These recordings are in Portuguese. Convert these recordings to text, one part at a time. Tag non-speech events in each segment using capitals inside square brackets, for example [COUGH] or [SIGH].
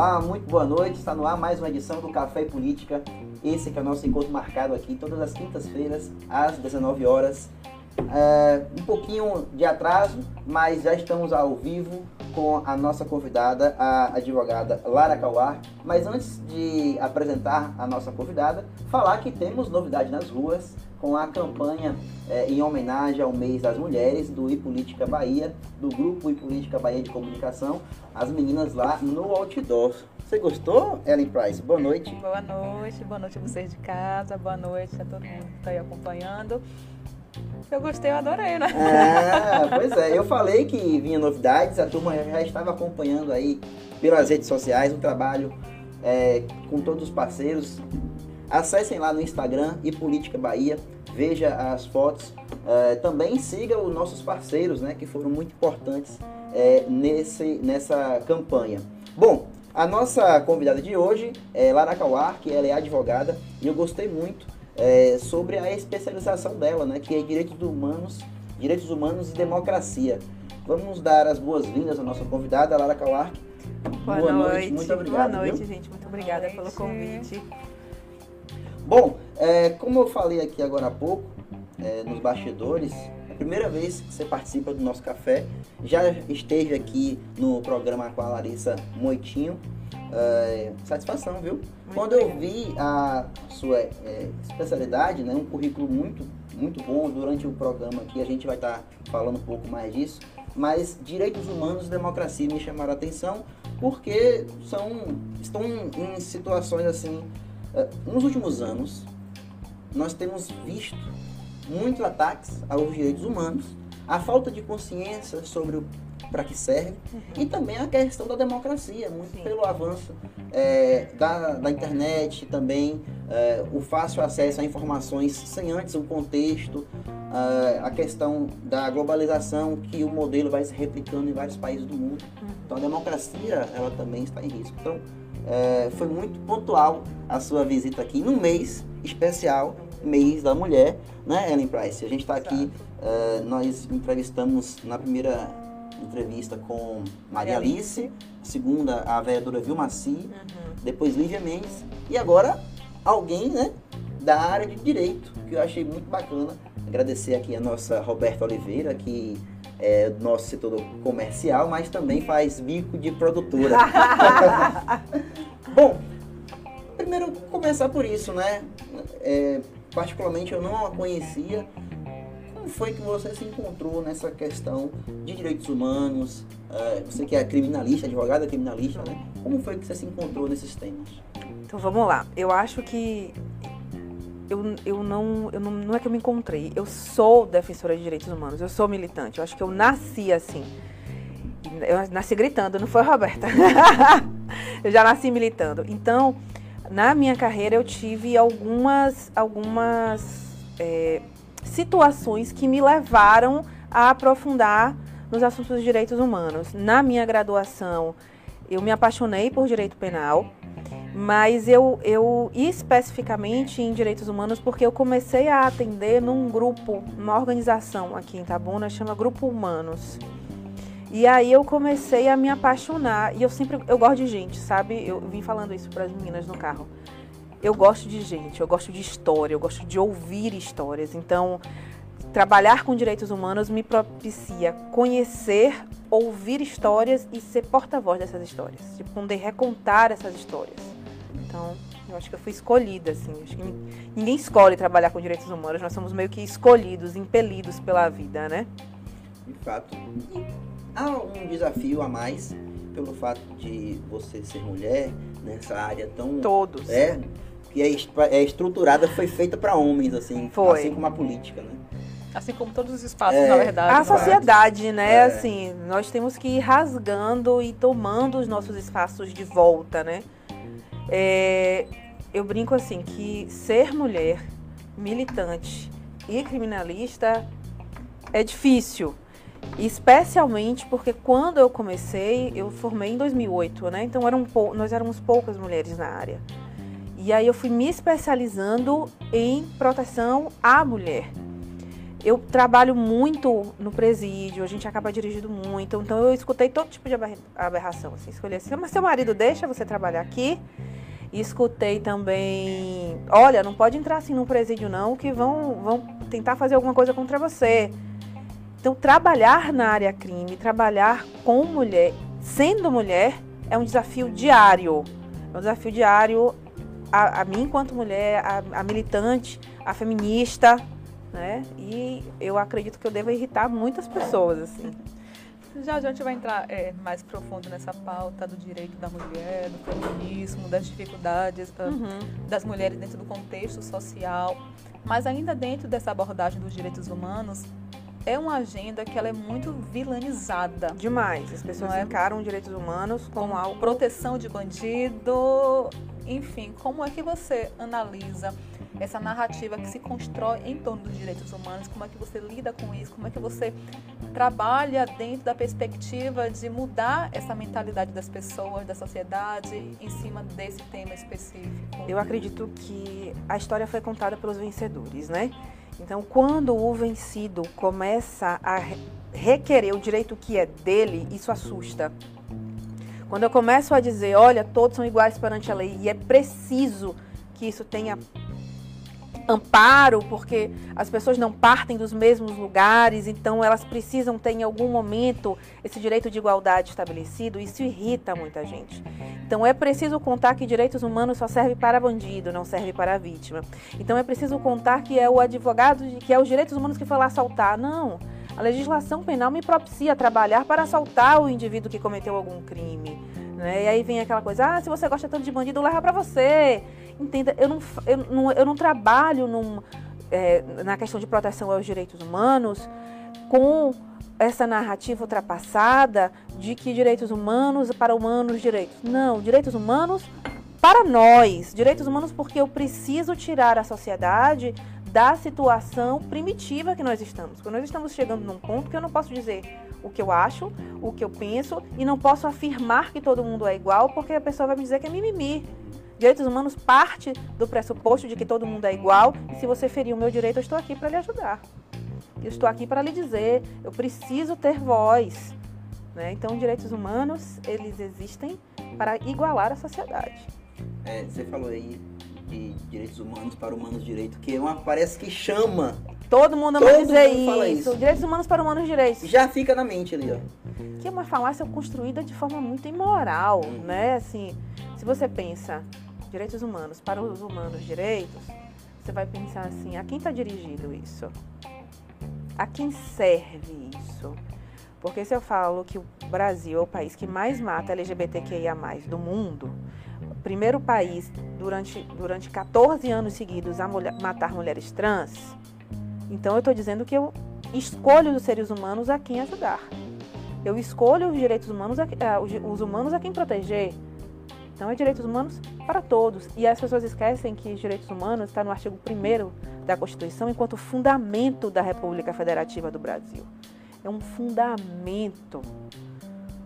Olá, muito boa noite. Está no ar mais uma edição do Café Política. Esse que é o nosso encontro marcado aqui todas as quintas-feiras, às 19 horas. É, um pouquinho de atraso, mas já estamos ao vivo com a nossa convidada, a advogada Lara Cauar. Mas antes de apresentar a nossa convidada, falar que temos novidade nas ruas com a campanha é, em homenagem ao mês das mulheres do iPolítica Bahia, do grupo iPolítica Bahia de Comunicação, as meninas lá no outdoor. Você gostou, Ellen Price? Boa noite. Boa noite, boa noite a vocês de casa, boa noite a todo mundo que está aí acompanhando. Eu gostei, eu adorei, né? Ah, pois é, eu falei que vinha novidades, a turma já estava acompanhando aí pelas redes sociais o trabalho é, com todos os parceiros. Acessem lá no Instagram e Política Bahia, veja as fotos. É, também siga os nossos parceiros, né, que foram muito importantes é, nesse, nessa campanha. Bom, a nossa convidada de hoje é Lara Kawar, que ela é advogada, e eu gostei muito é, sobre a especialização dela, né, que é direitos humanos, direitos humanos e democracia. Vamos dar as boas-vindas à nossa convidada, Lara Kawar. Boa, Boa noite. noite. muito obrigado. Boa noite, viu? gente, muito obrigada pelo convite. Bom, é, como eu falei aqui agora há pouco, é, nos bastidores, é a primeira vez que você participa do nosso café, já esteve aqui no programa com a Larissa Moitinho. É, satisfação, viu? Muito Quando eu vi a sua é, especialidade, né, um currículo muito, muito bom durante o programa aqui, a gente vai estar tá falando um pouco mais disso, mas direitos humanos e democracia me chamaram a atenção porque são, estão em situações assim nos últimos anos, nós temos visto muitos ataques aos direitos humanos, a falta de consciência sobre o para que serve uhum. e também a questão da democracia, muito Sim. pelo avanço é, da, da internet, também é, o fácil acesso a informações sem antes o contexto, é, a questão da globalização, que o modelo vai se replicando em vários países do mundo. Uhum. Então a democracia ela também está em risco. Então é, foi muito pontual a sua visita aqui num mês especial, mês da mulher, né, Ellen Price? A gente está aqui, é, nós entrevistamos na primeira entrevista com Maria Alice, segunda a vereadora Vilmaci, uhum. depois Lívia Mendes e agora alguém, né, da área de direito, que eu achei muito bacana. Agradecer aqui a nossa Roberta Oliveira, que é, nosso setor comercial, mas também faz bico de produtora. [LAUGHS] Bom, primeiro começar por isso, né? É, particularmente eu não a conhecia. Como foi que você se encontrou nessa questão de direitos humanos? É, você que é criminalista, advogada criminalista, né? Como foi que você se encontrou nesses temas? Então vamos lá. Eu acho que eu, eu, não, eu não, não é que eu me encontrei, eu sou defensora de direitos humanos, eu sou militante, eu acho que eu nasci assim. Eu nasci gritando, não foi, Roberta? [LAUGHS] eu já nasci militando. Então, na minha carreira, eu tive algumas, algumas é, situações que me levaram a aprofundar nos assuntos dos direitos humanos. Na minha graduação, eu me apaixonei por direito penal mas eu, eu especificamente em direitos humanos porque eu comecei a atender num grupo, numa organização aqui em Tabuna, chama Grupo Humanos. E aí eu comecei a me apaixonar e eu sempre eu gosto de gente, sabe? Eu vim falando isso para as meninas no carro. Eu gosto de gente, eu gosto de história, eu gosto de ouvir histórias. Então, trabalhar com direitos humanos me propicia conhecer, ouvir histórias e ser porta-voz dessas histórias, de poder recontar essas histórias. Então, eu acho que eu fui escolhida, assim. Acho que ninguém escolhe trabalhar com direitos humanos, nós somos meio que escolhidos, impelidos pela vida, né? De fato. Há um desafio a mais pelo fato de você ser mulher nessa área tão. Todos. É, que é, é estruturada, foi feita para homens, assim, foi. assim como a política, né? Assim como todos os espaços, é, na verdade. A sociedade, né? É. Assim, nós temos que ir rasgando e tomando os nossos espaços de volta, né? É, eu brinco assim que ser mulher, militante e criminalista é difícil. Especialmente porque quando eu comecei, eu formei em 2008, né? Então eram nós éramos poucas mulheres na área. E aí eu fui me especializando em proteção à mulher. eu trabalho muito no presídio, a gente acaba dirigindo muito, então eu escutei todo tipo de aberração. Assim, escolhi assim, mas seu marido deixa você trabalhar aqui? E escutei também, olha, não pode entrar assim num presídio não, que vão, vão tentar fazer alguma coisa contra você. Então, trabalhar na área crime, trabalhar com mulher, sendo mulher, é um desafio diário. É um desafio diário a, a mim, enquanto mulher, a, a militante, a feminista, né? E eu acredito que eu devo irritar muitas pessoas, assim. Já, já a gente vai entrar é, mais profundo nessa pauta do direito da mulher, do feminismo, das dificuldades ah, uhum. das mulheres dentro do contexto social. Mas ainda dentro dessa abordagem dos direitos humanos, é uma agenda que ela é muito vilanizada. Demais. As pessoas é? encaram direitos humanos como, como algo... Proteção de bandido, enfim. Como é que você analisa essa narrativa que se constrói em torno dos direitos humanos, como é que você lida com isso, como é que você trabalha dentro da perspectiva de mudar essa mentalidade das pessoas, da sociedade, em cima desse tema específico? Eu acredito que a história foi contada pelos vencedores, né? Então, quando o vencido começa a requerer o direito que é dele, isso assusta. Quando eu começo a dizer, olha, todos são iguais perante a lei e é preciso que isso tenha amparo, porque as pessoas não partem dos mesmos lugares, então elas precisam ter em algum momento esse direito de igualdade estabelecido. Isso irrita muita gente. Então é preciso contar que direitos humanos só serve para bandido, não serve para vítima. Então é preciso contar que é o advogado, que é os direitos humanos que foi lá assaltar. Não. A legislação penal me propicia trabalhar para assaltar o indivíduo que cometeu algum crime. Né? E aí vem aquela coisa, ah, se você gosta tanto de bandido, leva para você. Entenda, eu não, eu não, eu não trabalho num, é, na questão de proteção aos direitos humanos com essa narrativa ultrapassada de que direitos humanos para humanos direitos. Não, direitos humanos para nós. Direitos humanos porque eu preciso tirar a sociedade da situação primitiva que nós estamos. Porque nós estamos chegando num ponto que eu não posso dizer o que eu acho, o que eu penso e não posso afirmar que todo mundo é igual porque a pessoa vai me dizer que é mimimi. Direitos humanos parte do pressuposto de que todo mundo é igual e se você ferir o meu direito, eu estou aqui para lhe ajudar. Eu estou aqui para lhe dizer, eu preciso ter voz. Né? Então, direitos humanos, eles existem para igualar a sociedade. É, você falou aí de direitos humanos para humanos direito, que é uma, parece que chama. Todo mundo ama Todo dizer mundo isso. isso. Direitos humanos para humanos direitos. Já fica na mente ali, ó. Que é uma falácia construída de forma muito imoral, uhum. né? Assim, se você pensa direitos humanos para os humanos direitos, você vai pensar assim, a quem está dirigido isso? A quem serve isso? Porque se eu falo que o Brasil é o país que mais mata LGBTQIA+, do mundo, o primeiro país durante, durante 14 anos seguidos a mulher, matar mulheres trans, então eu estou dizendo que eu escolho os seres humanos a quem ajudar. Eu escolho os direitos humanos, a, os humanos a quem proteger. Então, é direitos humanos para todos. E as pessoas esquecem que direitos humanos está no artigo 1 da Constituição enquanto fundamento da República Federativa do Brasil. É um fundamento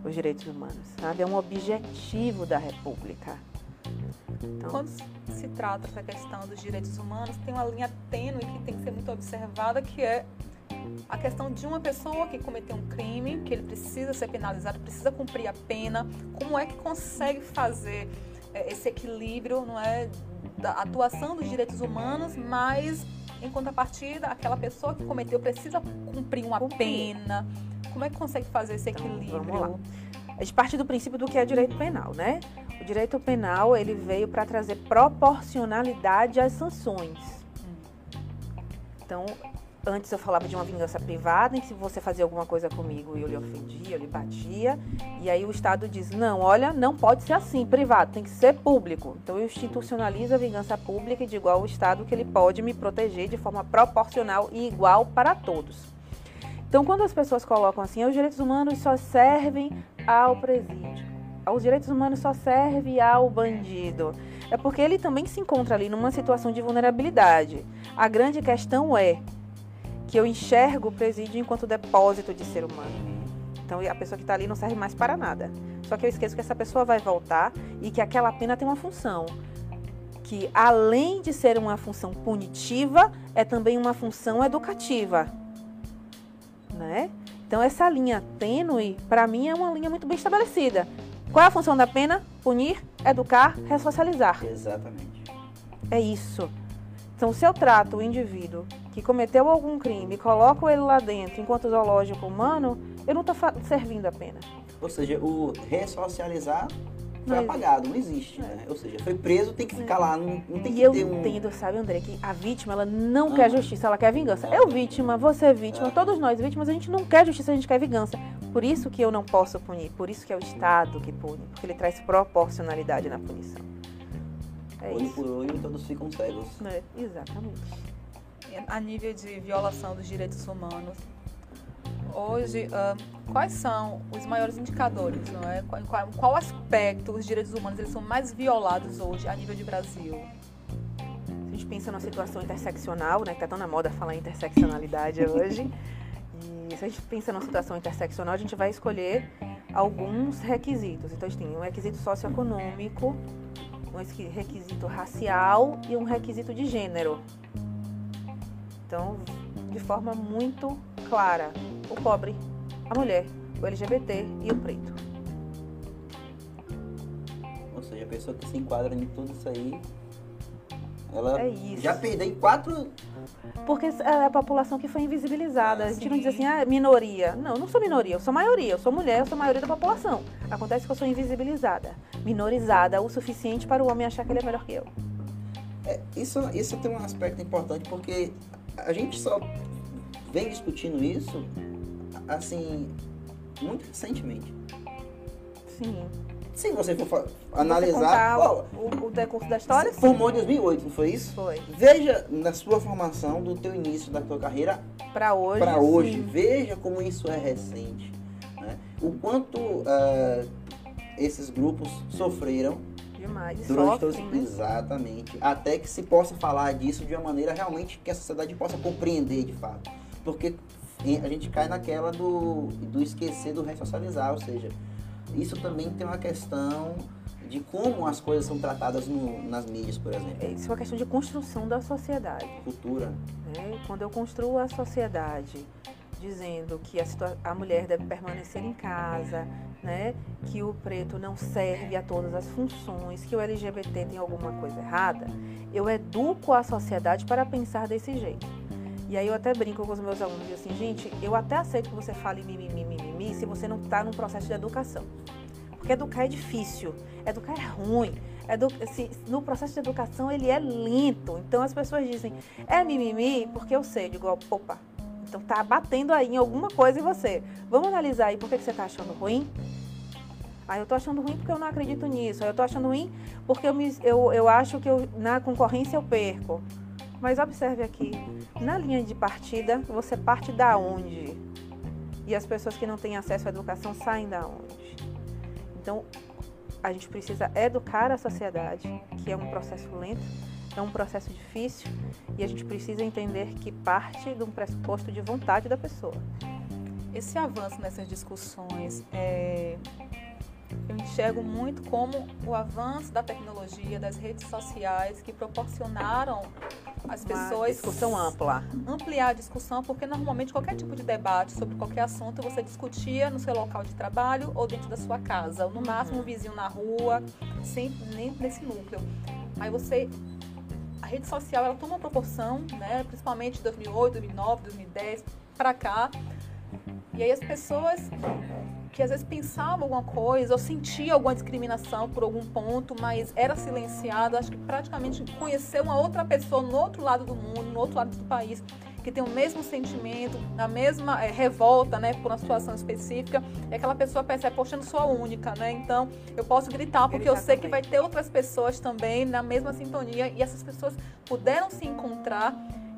os direitos humanos, sabe? É um objetivo da República. Então, Quando se trata essa questão dos direitos humanos, tem uma linha tênue que tem que ser muito observada, que é a questão de uma pessoa que cometeu um crime, que ele precisa ser penalizado, precisa cumprir a pena, como é que consegue fazer é, esse equilíbrio, não é, da atuação dos direitos humanos, mas em contrapartida, aquela pessoa que cometeu precisa cumprir uma pena. Como é que consegue fazer esse então, equilíbrio? Vamos lá. A gente parte do princípio do que é direito penal, né? O direito penal ele veio para trazer proporcionalidade às sanções. Então, Antes eu falava de uma vingança privada, em que se você fazia alguma coisa comigo e eu lhe ofendia, eu lhe batia. E aí o Estado diz: não, olha, não pode ser assim, privado, tem que ser público. Então eu institucionalizo a vingança pública e digo ao Estado que ele pode me proteger de forma proporcional e igual para todos. Então quando as pessoas colocam assim, os direitos humanos só servem ao presídio, os direitos humanos só servem ao bandido. É porque ele também se encontra ali numa situação de vulnerabilidade. A grande questão é que eu enxergo o presídio enquanto depósito de ser humano. Então a pessoa que está ali não serve mais para nada. Só que eu esqueço que essa pessoa vai voltar e que aquela pena tem uma função. Que além de ser uma função punitiva, é também uma função educativa. né? Então essa linha tênue, para mim, é uma linha muito bem estabelecida. Qual é a função da pena? Punir, educar, ressocializar. Exatamente. É isso. Então, se eu trato o indivíduo que cometeu algum crime e coloco ele lá dentro enquanto zoológico humano, eu não estou servindo a pena. Ou seja, o ressocializar foi não apagado, não existe, né? Ou seja, foi preso, tem que ficar lá, não, não tem e que eu ter um... entendo, sabe, André, que a vítima, ela não ah. quer justiça, ela quer vingança. Eu vítima, você é vítima, todos nós vítimas, a gente não quer justiça, a gente quer vingança. Por isso que eu não posso punir, por isso que é o Estado que pune, porque ele traz proporcionalidade na punição. É olho isso. por olho, todos ficam cegos. É, exatamente. A nível de violação dos direitos humanos, hoje, uh, quais são os maiores indicadores? Não é? Qual, qual, qual, aspecto os direitos humanos eles são mais violados hoje a nível de Brasil? Se a gente pensa numa situação interseccional, né, que está tão na moda falar interseccionalidade hoje, [LAUGHS] se a gente pensa numa situação interseccional, a gente vai escolher alguns requisitos. Então, a gente tem um requisito socioeconômico, um requisito racial e um requisito de gênero. Então, de forma muito clara, o pobre, a mulher, o LGBT e o preto. Ou seja, a pessoa que se enquadra em tudo isso aí, ela é isso. já perdeu em quatro. Porque é a população que foi invisibilizada. Ah, a gente sim. não diz assim, ah, minoria. Não, eu não sou minoria, eu sou maioria. Eu sou mulher, eu sou a maioria da população. Acontece que eu sou invisibilizada, minorizada o suficiente para o homem achar que ele é melhor que eu. É, isso, isso tem um aspecto importante porque a gente só vem discutindo isso assim, muito recentemente. Sim. Se você for analisar. Você o, o, decurso da história? Você formou em 2008, não foi isso? Foi. Veja na sua formação, do teu início da tua carreira. Para hoje. Para hoje. Veja como isso é recente. Né? O quanto uh, esses grupos sofreram. Demais. Durante todos, né? Exatamente. Até que se possa falar disso de uma maneira realmente que a sociedade possa compreender de fato. Porque a gente cai naquela do, do esquecer do ressocializar, ou seja, isso também tem uma questão de como as coisas são tratadas no, nas mídias, por exemplo. É, isso é uma questão de construção da sociedade. Cultura. É, quando eu construo a sociedade dizendo que a, a mulher deve permanecer em casa, né, que o preto não serve a todas as funções, que o LGBT tem alguma coisa errada, eu educo a sociedade para pensar desse jeito. E aí eu até brinco com os meus alunos, assim, gente, eu até aceito que você fale mimimi, mimimi, se você não está num processo de educação. Porque educar é difícil, educar é ruim. Edu se, no processo de educação ele é lento. Então as pessoas dizem, é mimimi, porque eu sei. Eu digo, opa, então tá batendo aí em alguma coisa em você. Vamos analisar aí por que, que você tá achando ruim? Aí eu tô achando ruim porque eu não acredito nisso. Aí eu tô achando ruim porque eu, me, eu, eu acho que eu, na concorrência eu perco. Mas observe aqui, na linha de partida, você parte da onde? E as pessoas que não têm acesso à educação saem da onde? Então, a gente precisa educar a sociedade, que é um processo lento, é um processo difícil, e a gente precisa entender que parte de um pressuposto de vontade da pessoa. Esse avanço nessas discussões é, eu enxergo muito como o avanço da tecnologia, das redes sociais, que proporcionaram as pessoas. discussão ampla. Ampliar a discussão, porque normalmente qualquer tipo de debate sobre qualquer assunto você discutia no seu local de trabalho ou dentro da sua casa, ou no máximo um vizinho na rua, sempre nem nesse núcleo. Aí você. A rede social ela toma uma proporção, né, principalmente de 2008, 2009, 2010 para cá. E aí as pessoas que às vezes pensava alguma coisa ou sentia alguma discriminação por algum ponto, mas era silenciado. Acho que praticamente conhecer uma outra pessoa no outro lado do mundo, no outro lado do país, que tem o mesmo sentimento, a mesma é, revolta, né, por uma situação específica, é aquela pessoa percebe, poxa, eu não sou a única, né? Então, eu posso gritar porque eu sei que vai ter outras pessoas também na mesma sintonia e essas pessoas puderam se encontrar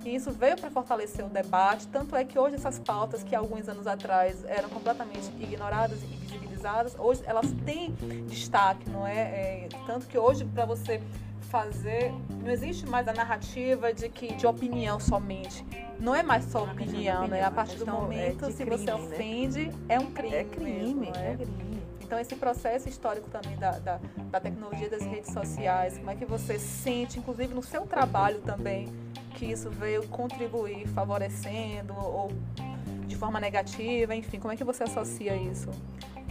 e isso veio para fortalecer o debate, tanto é que hoje essas pautas que alguns anos atrás eram completamente ignoradas e invisibilizadas, hoje elas têm destaque, não é? é tanto que hoje para você fazer, não existe mais a narrativa de que de opinião somente. Não é mais só opinião, né? A partir do momento, é se crime, você ofende, né? é um crime. É crime, mesmo, é? é crime. Então, esse processo histórico também da, da, da, tecnologia das redes sociais, como é que você sente, inclusive no seu trabalho também, que isso veio contribuir, favorecendo ou de forma negativa, enfim, como é que você associa isso?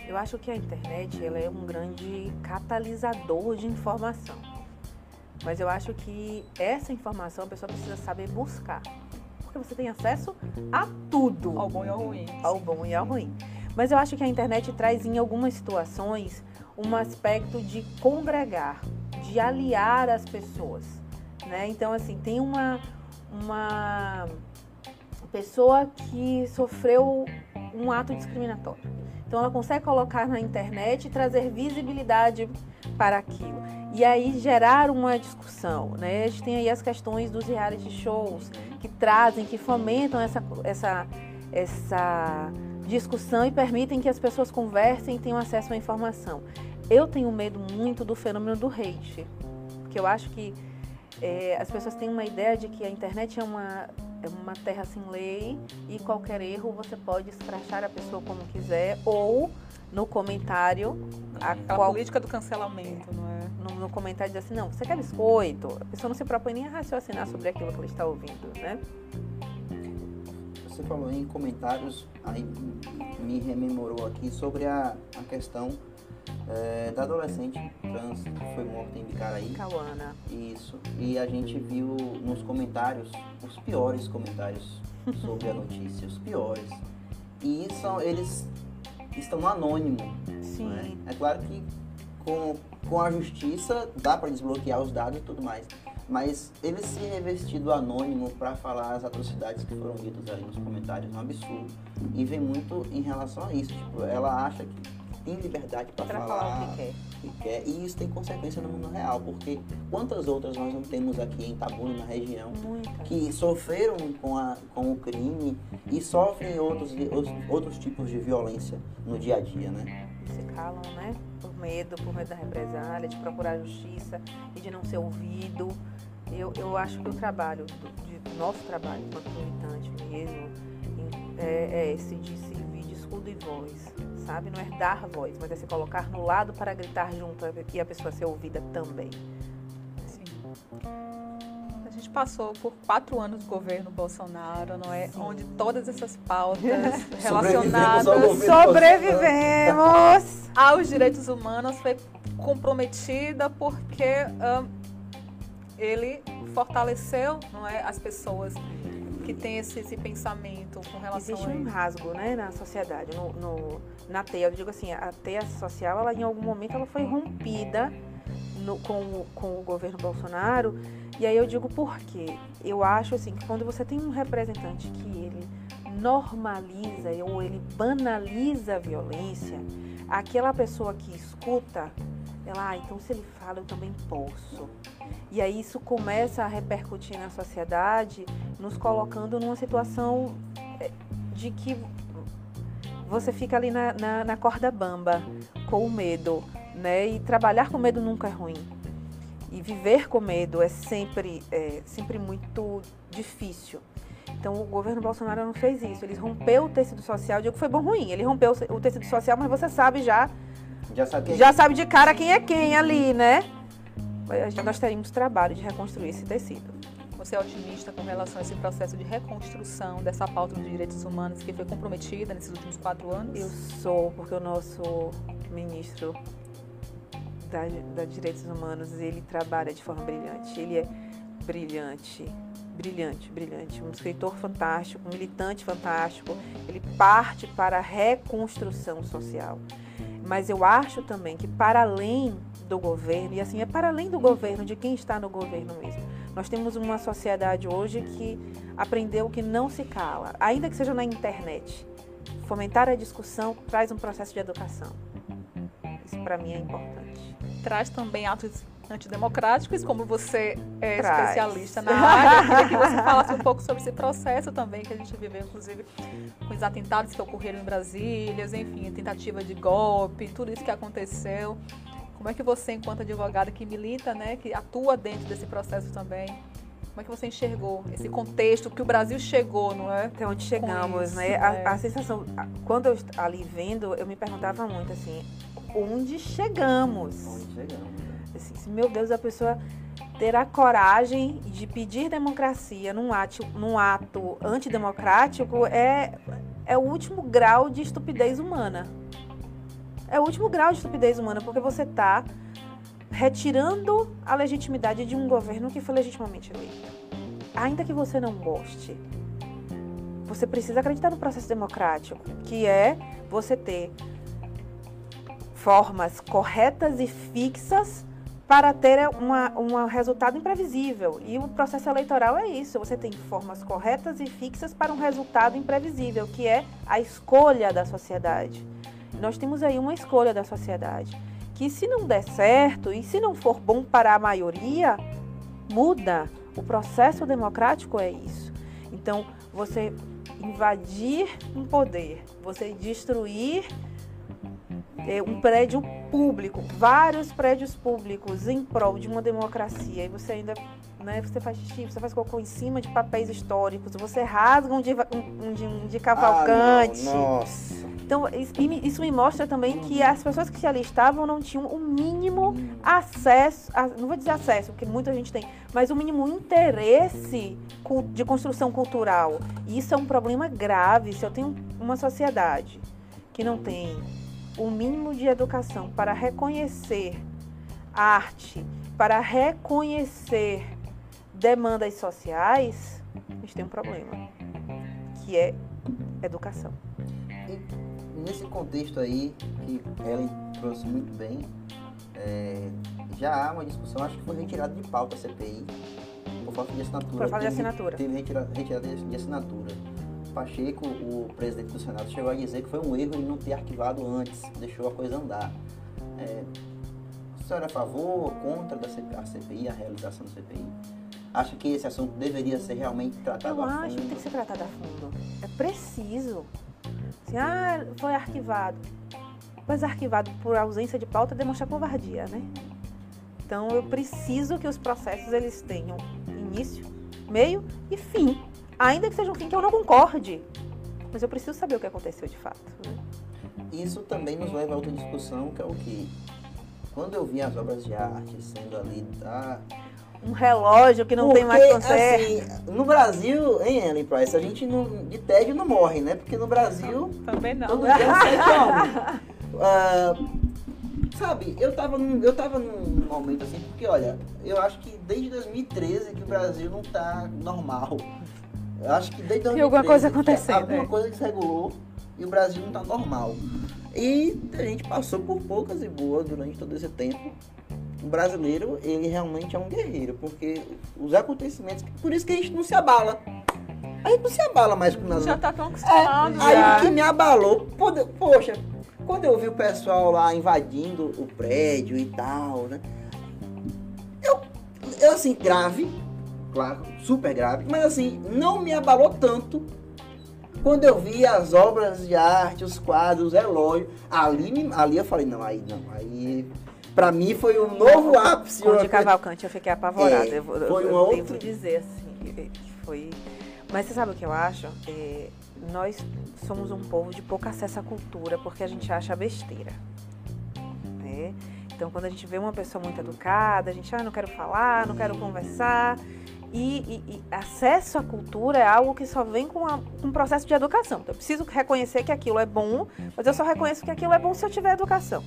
Eu acho que a internet ela é um grande catalisador de informação. Mas eu acho que essa informação a pessoa precisa saber buscar. Porque você tem acesso a tudo. Ao bom e ao ruim. Ao bom e ao ruim. Mas eu acho que a internet traz em algumas situações um aspecto de congregar, de aliar as pessoas. Né? Então, assim, tem uma, uma pessoa que sofreu um ato discriminatório. Então ela consegue colocar na internet e trazer visibilidade para aquilo. E aí gerar uma discussão. Né? A gente tem aí as questões dos reality shows que trazem, que fomentam essa, essa, essa discussão e permitem que as pessoas conversem e tenham acesso à informação. Eu tenho medo muito do fenômeno do hate, porque eu acho que é, as pessoas têm uma ideia de que a internet é uma, é uma terra sem lei e qualquer erro você pode escrachar a pessoa como quiser ou no comentário a Aquela qual, política do cancelamento, não é? No, no, comentário diz assim, não, você quer biscoito? A pessoa não se propõe nem a raciocinar sobre aquilo que ela está ouvindo, né? Você falou em comentários, aí me rememorou aqui sobre a, a questão é, da adolescente trans que foi morta em Bicaraí. Cauana. Isso. E a gente viu nos comentários os piores comentários sobre a notícia, os piores. E são, eles estão anônimos. Sim. Né? É claro que com, com a justiça dá para desbloquear os dados e tudo mais. Mas ele se revestido anônimo para falar as atrocidades que foram ditas ali nos comentários é um absurdo. E vem muito em relação a isso. Tipo, ela acha que tem liberdade para falar, falar, o que quer. que quer. E isso tem consequência no mundo real, porque quantas outras nós não temos aqui em Itabuna, na região, Muita. que sofreram com, a, com o crime e sofrem outros, outros tipos de violência no dia a dia, né? Se calam, né? Por medo, por medo da represália, de procurar justiça e de não ser ouvido. Eu, eu acho que o trabalho, do, de, nosso trabalho enquanto militante mesmo, é, é esse de servir de escudo e voz sabe? Não é dar voz, mas é se colocar no lado para gritar junto e a pessoa ser ouvida também. Sim. A gente passou por quatro anos do governo Bolsonaro, não é? Sim. Onde todas essas pautas [LAUGHS] relacionadas sobrevivemos, sobrevivemos aos direitos humanos foi comprometida porque um, ele fortaleceu, não é, as pessoas que têm esse, esse pensamento com relação Existe um rasgo, né, na sociedade, no, no, na teia. Eu digo assim, a teia social, ela em algum momento ela foi rompida no, com, com o governo Bolsonaro. E aí eu digo por quê? Eu acho assim que quando você tem um representante que ele normaliza ou ele banaliza a violência, aquela pessoa que escuta, ela, ah, então se ele fala, eu também posso. E aí isso começa a repercutir na sociedade, nos colocando numa situação eh, de que você fica ali na, na, na corda bamba, com o medo, né? E trabalhar com medo nunca é ruim. E viver com medo é sempre, é, sempre muito difícil. Então o governo Bolsonaro não fez isso. Ele rompeu o tecido social. Digo que foi bom ruim. Ele rompeu o tecido social, mas você sabe já. Já sabe, já sabe de cara quem é quem ali, né? Nós teríamos trabalho de reconstruir esse tecido. Você é otimista com relação a esse processo de reconstrução dessa pauta dos direitos humanos que foi comprometida nesses últimos quatro anos? Eu sou, porque o nosso ministro da, da Direitos Humanos, ele trabalha de forma brilhante. Ele é brilhante, brilhante, brilhante. Um escritor fantástico, um militante fantástico. Ele parte para a reconstrução social. Mas eu acho também que para além do governo, e assim, é para além do governo, de quem está no governo mesmo. Nós temos uma sociedade hoje que aprendeu que não se cala, ainda que seja na internet. Fomentar a discussão traz um processo de educação. Isso para mim é importante. Traz também atos antidemocráticos, como você é Traz. especialista na [LAUGHS] área. Eu queria que você falasse um pouco sobre esse processo também que a gente viveu, inclusive, com os atentados que ocorreram em Brasília, enfim, tentativa de golpe, tudo isso que aconteceu. Como é que você, enquanto advogada que milita, né, que atua dentro desse processo também, como é que você enxergou esse contexto que o Brasil chegou, não é? Até onde chegamos, isso, né? É. A, a, sensação, quando eu ali vendo, eu me perguntava muito assim, onde chegamos? Onde chegamos? Assim, meu Deus, a pessoa ter a coragem de pedir democracia num ato, num ato antidemocrático é, é o último grau de estupidez humana. É o último grau de estupidez humana, porque você está retirando a legitimidade de um governo que foi legitimamente eleito. Ainda que você não goste, você precisa acreditar no processo democrático, que é você ter formas corretas e fixas para ter um resultado imprevisível. E o processo eleitoral é isso: você tem formas corretas e fixas para um resultado imprevisível, que é a escolha da sociedade. Nós temos aí uma escolha da sociedade, que se não der certo e se não for bom para a maioria, muda. O processo democrático é isso. Então, você invadir um poder, você destruir é, um prédio público, vários prédios públicos em prol de uma democracia e você ainda né, você faz xixi, você faz cocô em cima de papéis históricos, você rasga um de, um, de, um de cavalcante. Ah, nossa. Então, isso me mostra também que as pessoas que ali estavam não tinham o mínimo acesso, não vou dizer acesso, porque muita gente tem, mas o mínimo interesse de construção cultural. E isso é um problema grave. Se eu tenho uma sociedade que não tem o mínimo de educação para reconhecer arte, para reconhecer demandas sociais, a gente tem um problema, que é educação. E nesse contexto aí, que Ellen trouxe muito bem, é, já há uma discussão, acho que foi retirada de pauta a CPI, por falta de assinatura. Por falta de assinatura. Teve retirada, retirada de assinatura. Pacheco, o presidente do Senado, chegou a dizer que foi um erro ele não ter arquivado antes, deixou a coisa andar. É, a senhora é a favor ou contra da CPI, a realização da CPI? Acha que esse assunto deveria ser realmente tratado Eu a fundo? Eu acho que tem que ser tratado a fundo. É preciso. Assim, ah, foi arquivado. Mas arquivado por ausência de pauta demonstra covardia, né? Então eu preciso que os processos eles tenham início, meio e fim. Ainda que seja um fim que eu não concorde. Mas eu preciso saber o que aconteceu de fato. Né? Isso também nos leva a outra discussão, que é o que? Quando eu vi as obras de arte sendo ali da. Um relógio que não Porque, tem mais conserto. Assim, no Brasil, hein, Ellen Price, a gente não, de tédio não morre, né? Porque no Brasil. Também não. Todo dia é um sete uh, Sabe, eu tava, num, eu tava num momento assim, porque olha, eu acho que desde 2013 que o Brasil não tá normal. Eu acho que desde 2013, Tem alguma coisa acontecendo. Alguma é. coisa que se regulou e o Brasil não está normal. E a gente passou por poucas e boas durante todo esse tempo. O brasileiro, ele realmente é um guerreiro, porque os acontecimentos, por isso que a gente não se abala. A gente não se abala mais com nada. Já tá tão acostumado. É, aí o que me abalou, poxa, quando eu vi o pessoal lá invadindo o prédio e tal, né? Eu, eu assim, grave, claro, super grave, mas assim, não me abalou tanto quando eu vi as obras de arte, os quadros, os relógios. Ali, ali eu falei, não, aí não, aí para mim foi um novo ápice. Com de Cavalcante eu fiquei apavorada. É, eu, foi eu, eu devo dizer assim, foi. Mas você sabe o que eu acho? É, nós somos um povo de pouco acesso à cultura porque a gente acha besteira. Né? Então, quando a gente vê uma pessoa muito educada, a gente, ah, não quero falar, não quero conversar. E, e, acesso à cultura é algo que só vem com, a, com um processo de educação. Então, eu preciso reconhecer que aquilo é bom, mas eu só reconheço que aquilo é bom se eu tiver educação.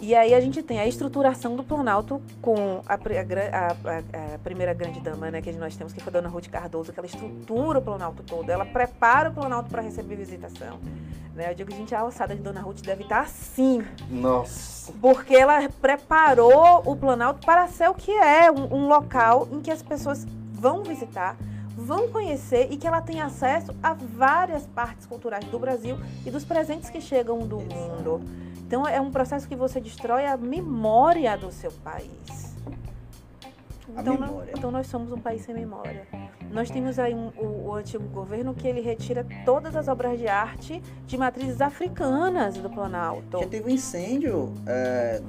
E aí a gente tem a estruturação do Planalto com a, a, a, a, primeira grande dama né, que nós temos, que foi a Dona Ruth Cardoso, que ela estrutura o Planalto todo, ela prepara o Planalto para receber visitação. Né? Eu digo, gente, a alçada de Dona Ruth deve estar assim. Nossa. Porque ela preparou o Planalto para ser o que é, um, um local em que as pessoas vão visitar, vão conhecer e que ela tem acesso a várias partes culturais do Brasil e dos presentes que chegam do mundo. Então é um processo que você destrói a memória do seu país. Então, nós, então nós somos um país sem memória. Nós temos aí um, o, o, antigo governo que ele retira todas as obras de arte de matrizes africanas do Planalto. Já teve um incêndio é,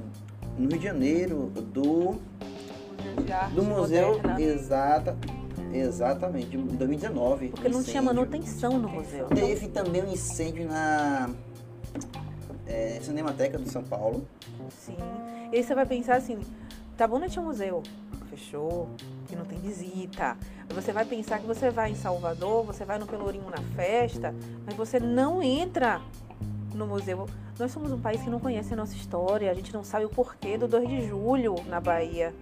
no Rio de Janeiro do, do museu exata, exatamente, de 2019. Porque não tinha manutenção no museu. Teve também um incêndio na é, Cinemateca de São Paulo. Sim. E aí você vai pensar assim, tá bom, não tinha museu, fechou, que não tem visita. Você vai pensar que você vai em Salvador, você vai no Pelourinho na festa, mas você não entra no museu. Nós somos um país que não conhece a nossa história, a gente não sabe o porquê do 2 de julho na Bahia.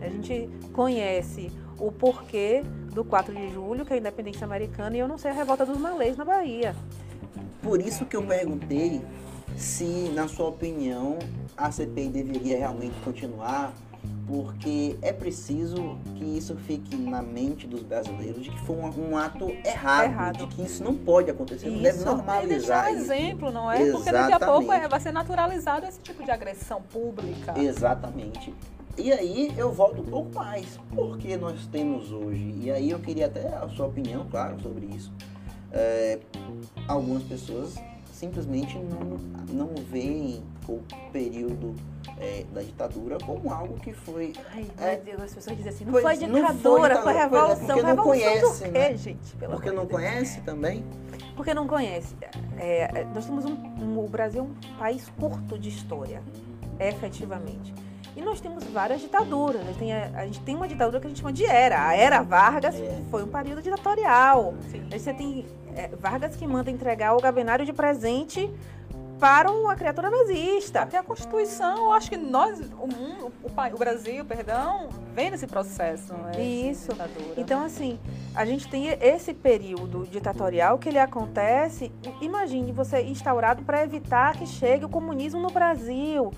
A gente conhece o porquê do 4 de julho, que é a independência americana, e eu não sei a revolta dos malês na Bahia. Por isso que eu perguntei se, na sua opinião, a CPI deveria realmente continuar, porque é preciso que isso fique na mente dos brasileiros de que foi um, um ato errado, Errado. de que isso não pode acontecer, não deve Isso. Normalizar deixar isso. exemplo, não é? Porque daqui a pouco Exatamente. é, vai ser naturalizado esse tipo de agressão pública. Exatamente. E aí eu volto um pouco mais. Por que nós temos hoje? E aí eu queria até a sua opinião, claro, sobre isso. É, algumas pessoas simplesmente não, não veem o período é, da ditadura como algo que foi. Ai, É. meu Deus, as pessoas dizem assim, não Pois, foi não foi ditadura, ditadura, foi é, revolução. porque não revolução conhece, do quê, né? gente? Pelo Porque amor não de Deus. conhece também? Porque não conhece. É, nós temos um, um- o Brasil é um país curto de história, efetivamente. E nós temos várias ditaduras. A gente, tem, a, a gente tem uma ditadura que a gente chama de era. A era Vargas É. foi um período ditatorial. Sim. Aí você tem é, Vargas que manda entregar o gabinário de presente para uma criatura nazista. Até a Constituição, eu acho que nós, o mundo, o, o Brasil, perdão, vem nesse processo, não é? Isso. Então, assim, a gente tem esse período ditatorial que ele acontece. Imagine você instaurado para evitar que chegue o comunismo no Brasil.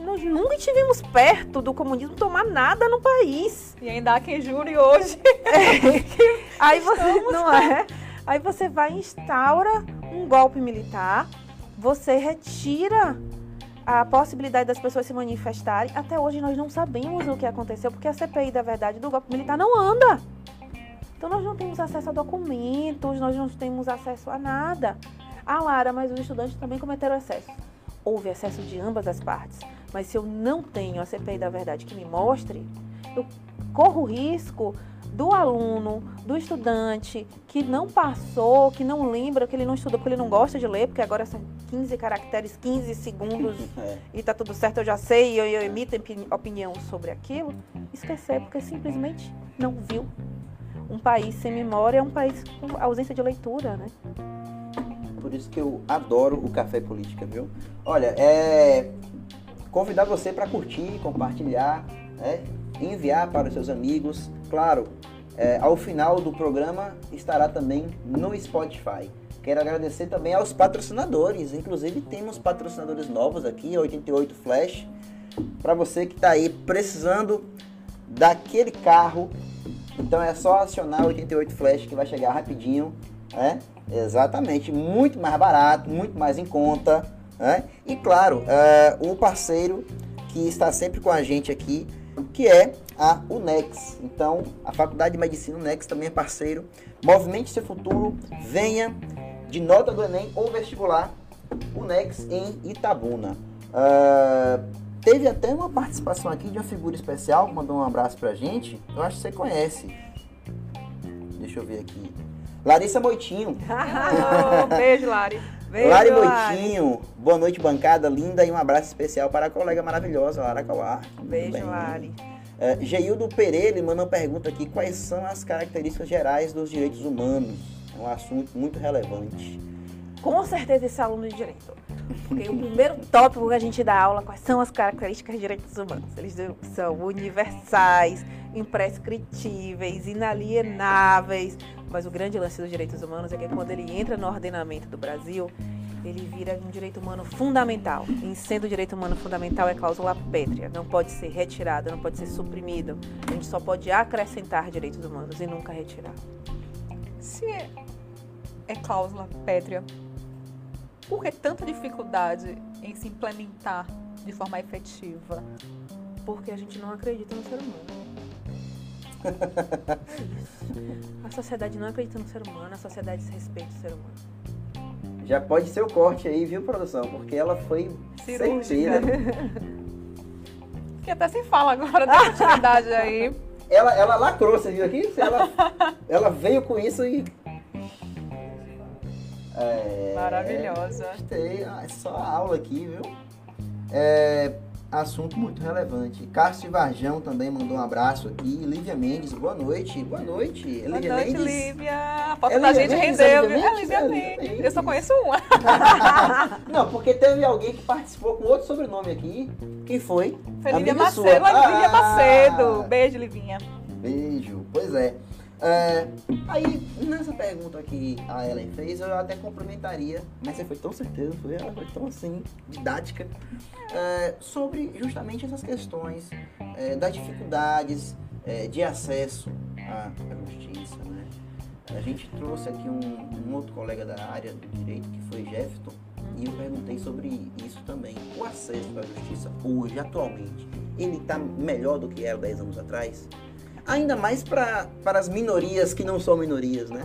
Nós nunca estivemos perto do comunismo tomar nada no país. E ainda há quem jure hoje. [LAUGHS] Aí você não é. Aí você vai e instaura um golpe militar, você retira a possibilidade das pessoas se manifestarem. Até hoje nós não sabemos o que aconteceu, porque a CPI da verdade do golpe militar não anda. Então nós não temos acesso a documentos, nós não temos acesso a nada. Ah, Lara, mas os estudantes também cometeram excesso. Houve excesso de ambas as partes. Mas se eu não tenho a CPI da verdade que me mostre, eu corro o risco do aluno, do estudante que não passou, que não lembra, que ele não estudou porque ele não gosta de ler, porque agora são 15 caracteres, 15 segundos [LAUGHS] É. e tá tudo certo, eu já sei e eu, eu emito opi- opinião sobre aquilo, esquecer porque simplesmente não viu. Um país sem memória é um país com ausência de leitura, né? Por isso que eu adoro o Café Política, viu? Olha, é. Convidar você para curtir, compartilhar, né? enviar para os seus amigos. Claro, é, ao final do programa estará também no Spotify. Quero agradecer também aos patrocinadores. Inclusive temos patrocinadores novos aqui, 88 Flash. Para você que está aí precisando daquele carro, então é só acionar o 88 Flash que vai chegar rapidinho, né? Exatamente, muito mais barato, muito mais em conta, né? E claro, é, o parceiro que está sempre com a gente aqui, que é a UNEX. Então, a Faculdade de Medicina UNEX também é parceiro. Movimente seu futuro, venha de nota do Enem ou vestibular, UNEX em Itabuna. Ah, teve até uma participação aqui de uma figura especial, que mandou um abraço pra gente. Eu acho que você conhece. Deixa eu ver aqui. Larissa Moitinho. [LAUGHS] Beijo, Lari. Beijo, Lari. Moitinho. Boa noite, bancada linda. E um abraço especial para a colega maravilhosa, Lara Cauá. Tudo Beijo, bem? Lari. É, Geildo Pereira manda uma pergunta aqui: quais são as características gerais dos direitos humanos? É um assunto muito relevante. Com certeza esse aluno de direito. Porque o primeiro tópico que a gente dá aula, quais são as características de direitos humanos? Eles são universais, imprescritíveis, inalienáveis. Mas o grande lance dos direitos humanos é que quando ele entra no ordenamento do Brasil, ele vira um direito humano fundamental. Em sendo direito humano fundamental é cláusula pétrea. Não pode ser retirado, não pode ser suprimido. A gente só pode acrescentar direitos humanos e nunca retirar. Se é, é cláusula pétrea, por que tanta dificuldade em se implementar de forma efetiva? Porque a gente não acredita no ser humano. [LAUGHS] A sociedade não acredita no ser humano, a sociedade desrespeita o ser humano. Já pode ser o corte aí, viu, produção? Porque ela foi Cirúrgica. certeira. [LAUGHS] Que até se fala agora da continuidade aí. Ela, ela lacrou, você viu aqui? Ela, [LAUGHS] ela veio com isso e. É, Maravilhosa. Gostei. Ah, é só a aula aqui, viu? É, Assunto muito relevante. Cássio Varjão também mandou um abraço aqui. Lívia Mendes, boa noite. Boa noite. Boa Lívia noite, Mendes. Lívia. A foto É da Lívia gente Mendes? É rendeu. Lívia viu? É Mendes? Lívia É Lívia Mendes. Mendes. Eu só conheço uma. [LAUGHS] [LAUGHS] Não, porque teve alguém que participou com outro sobrenome aqui. Quem foi? Foi Lívia Macedo. Lívia Ah! Macedo. Beijo, Livinha. Beijo. Pois é. É, aí, nessa pergunta que a Ellen fez, eu até complementaria, mas você foi tão certeza, foi, ela foi tão assim, didática, é, sobre justamente essas questões é, das dificuldades é, de acesso à, justiça. Né? A gente trouxe aqui um, um outro colega da área do direito, que foi Jefferson, e eu perguntei sobre isso também. O acesso à justiça hoje, atualmente, ele está melhor do que era 10 anos atrás? Ainda mais para as minorias que não são minorias, né?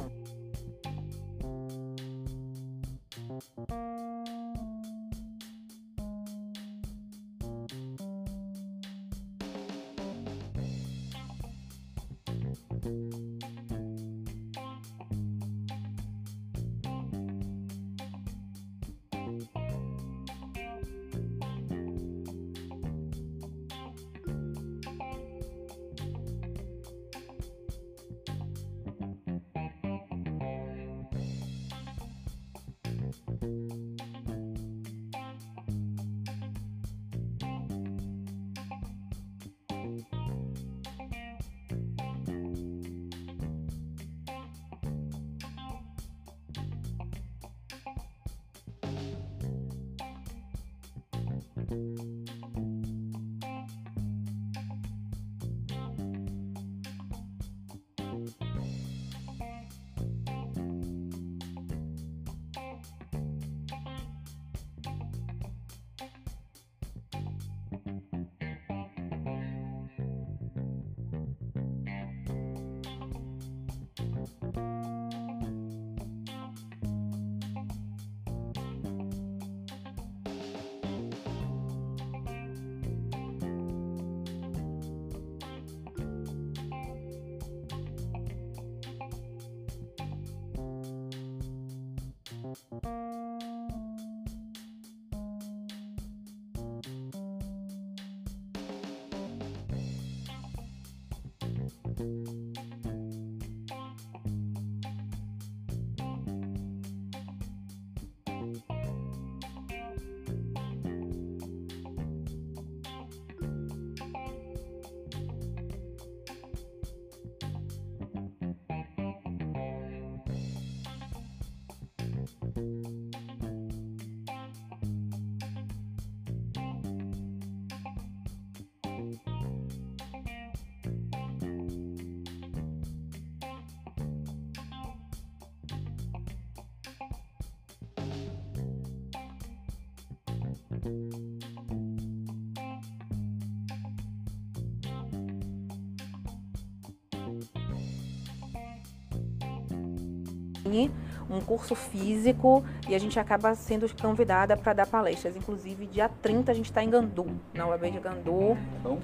um curso físico e a gente acaba sendo convidada para dar palestras. Inclusive, dia 30 a gente está em Gandu, na UAB de Gandu. Bom,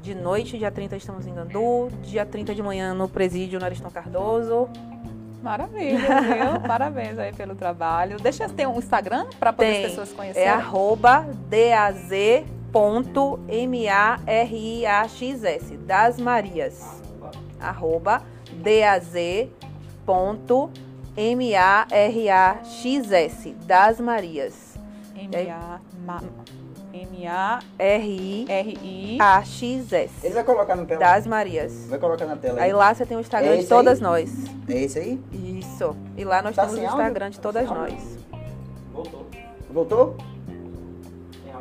De noite, dia 30 estamos em Gandu. Dia 30 de manhã no presídio no Ariston Cardoso. Maravilha, viu? [LAUGHS] Parabéns aí pelo trabalho. Deixa eu ter um Instagram para poder Tem. as pessoas É conhecerem. arroba daz.mariaxs, das Marias. Arroba daz.mariaxs, das Marias. M-A Ma- M-A-R-I R-I-A-X-S, ele vai colocar na tela. das Marias. Vai colocar na tela. Aí lá você tem o Instagram É de esse todas aí? nós. É esse aí? Isso. E lá nós Tá temos o sem áudio? Instagram de todas Sem áudio? nós. Voltou. Voltou?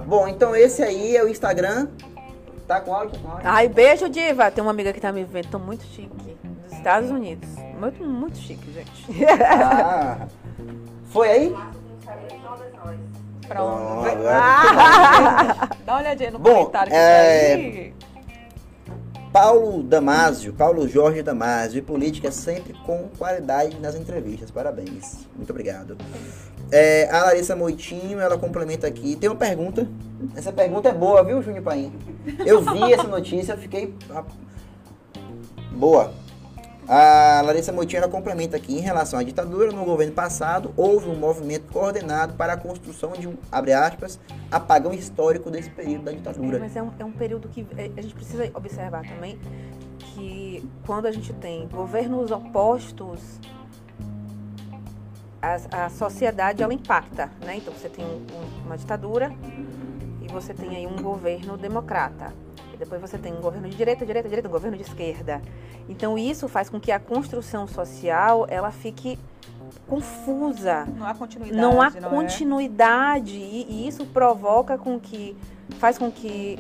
Bom, então esse aí é o Instagram. Tá com áudio? Com áudio. Ai, beijo, Diva. Tem uma amiga que tá me vendo, tô muito chique. Dos Estados Unidos. Muito, muito chique, gente. Ah, [LAUGHS] foi aí? Bom, Vê- agora- Dá uma olhadinha no Bom, comentário que é- tá aí. Paulo Damásio, Paulo Jorge Damásio, e política sempre com qualidade nas entrevistas. Parabéns. Muito obrigado. É, a Larissa Moitinho, ela complementa aqui. Tem uma pergunta. Essa pergunta é boa, viu, Júnior Paim? Eu vi essa notícia, fiquei. ah, Boa. A Larissa Moitinho complementa aqui, em relação à ditadura, no governo passado, houve um movimento coordenado para a construção de um, abre aspas, apagão histórico desse período da ditadura. Mas é um, é um período que é, a gente precisa observar também que quando a gente tem governos opostos, a, a sociedade ela impacta, né? Então você tem um, uma ditadura e você tem aí um governo democrata. Depois você tem um governo de direita, direita, direita, um governo de esquerda. Então isso faz com que a construção social ela fique confusa. Não há continuidade. Não há não continuidade é? e, e, isso provoca com que faz com que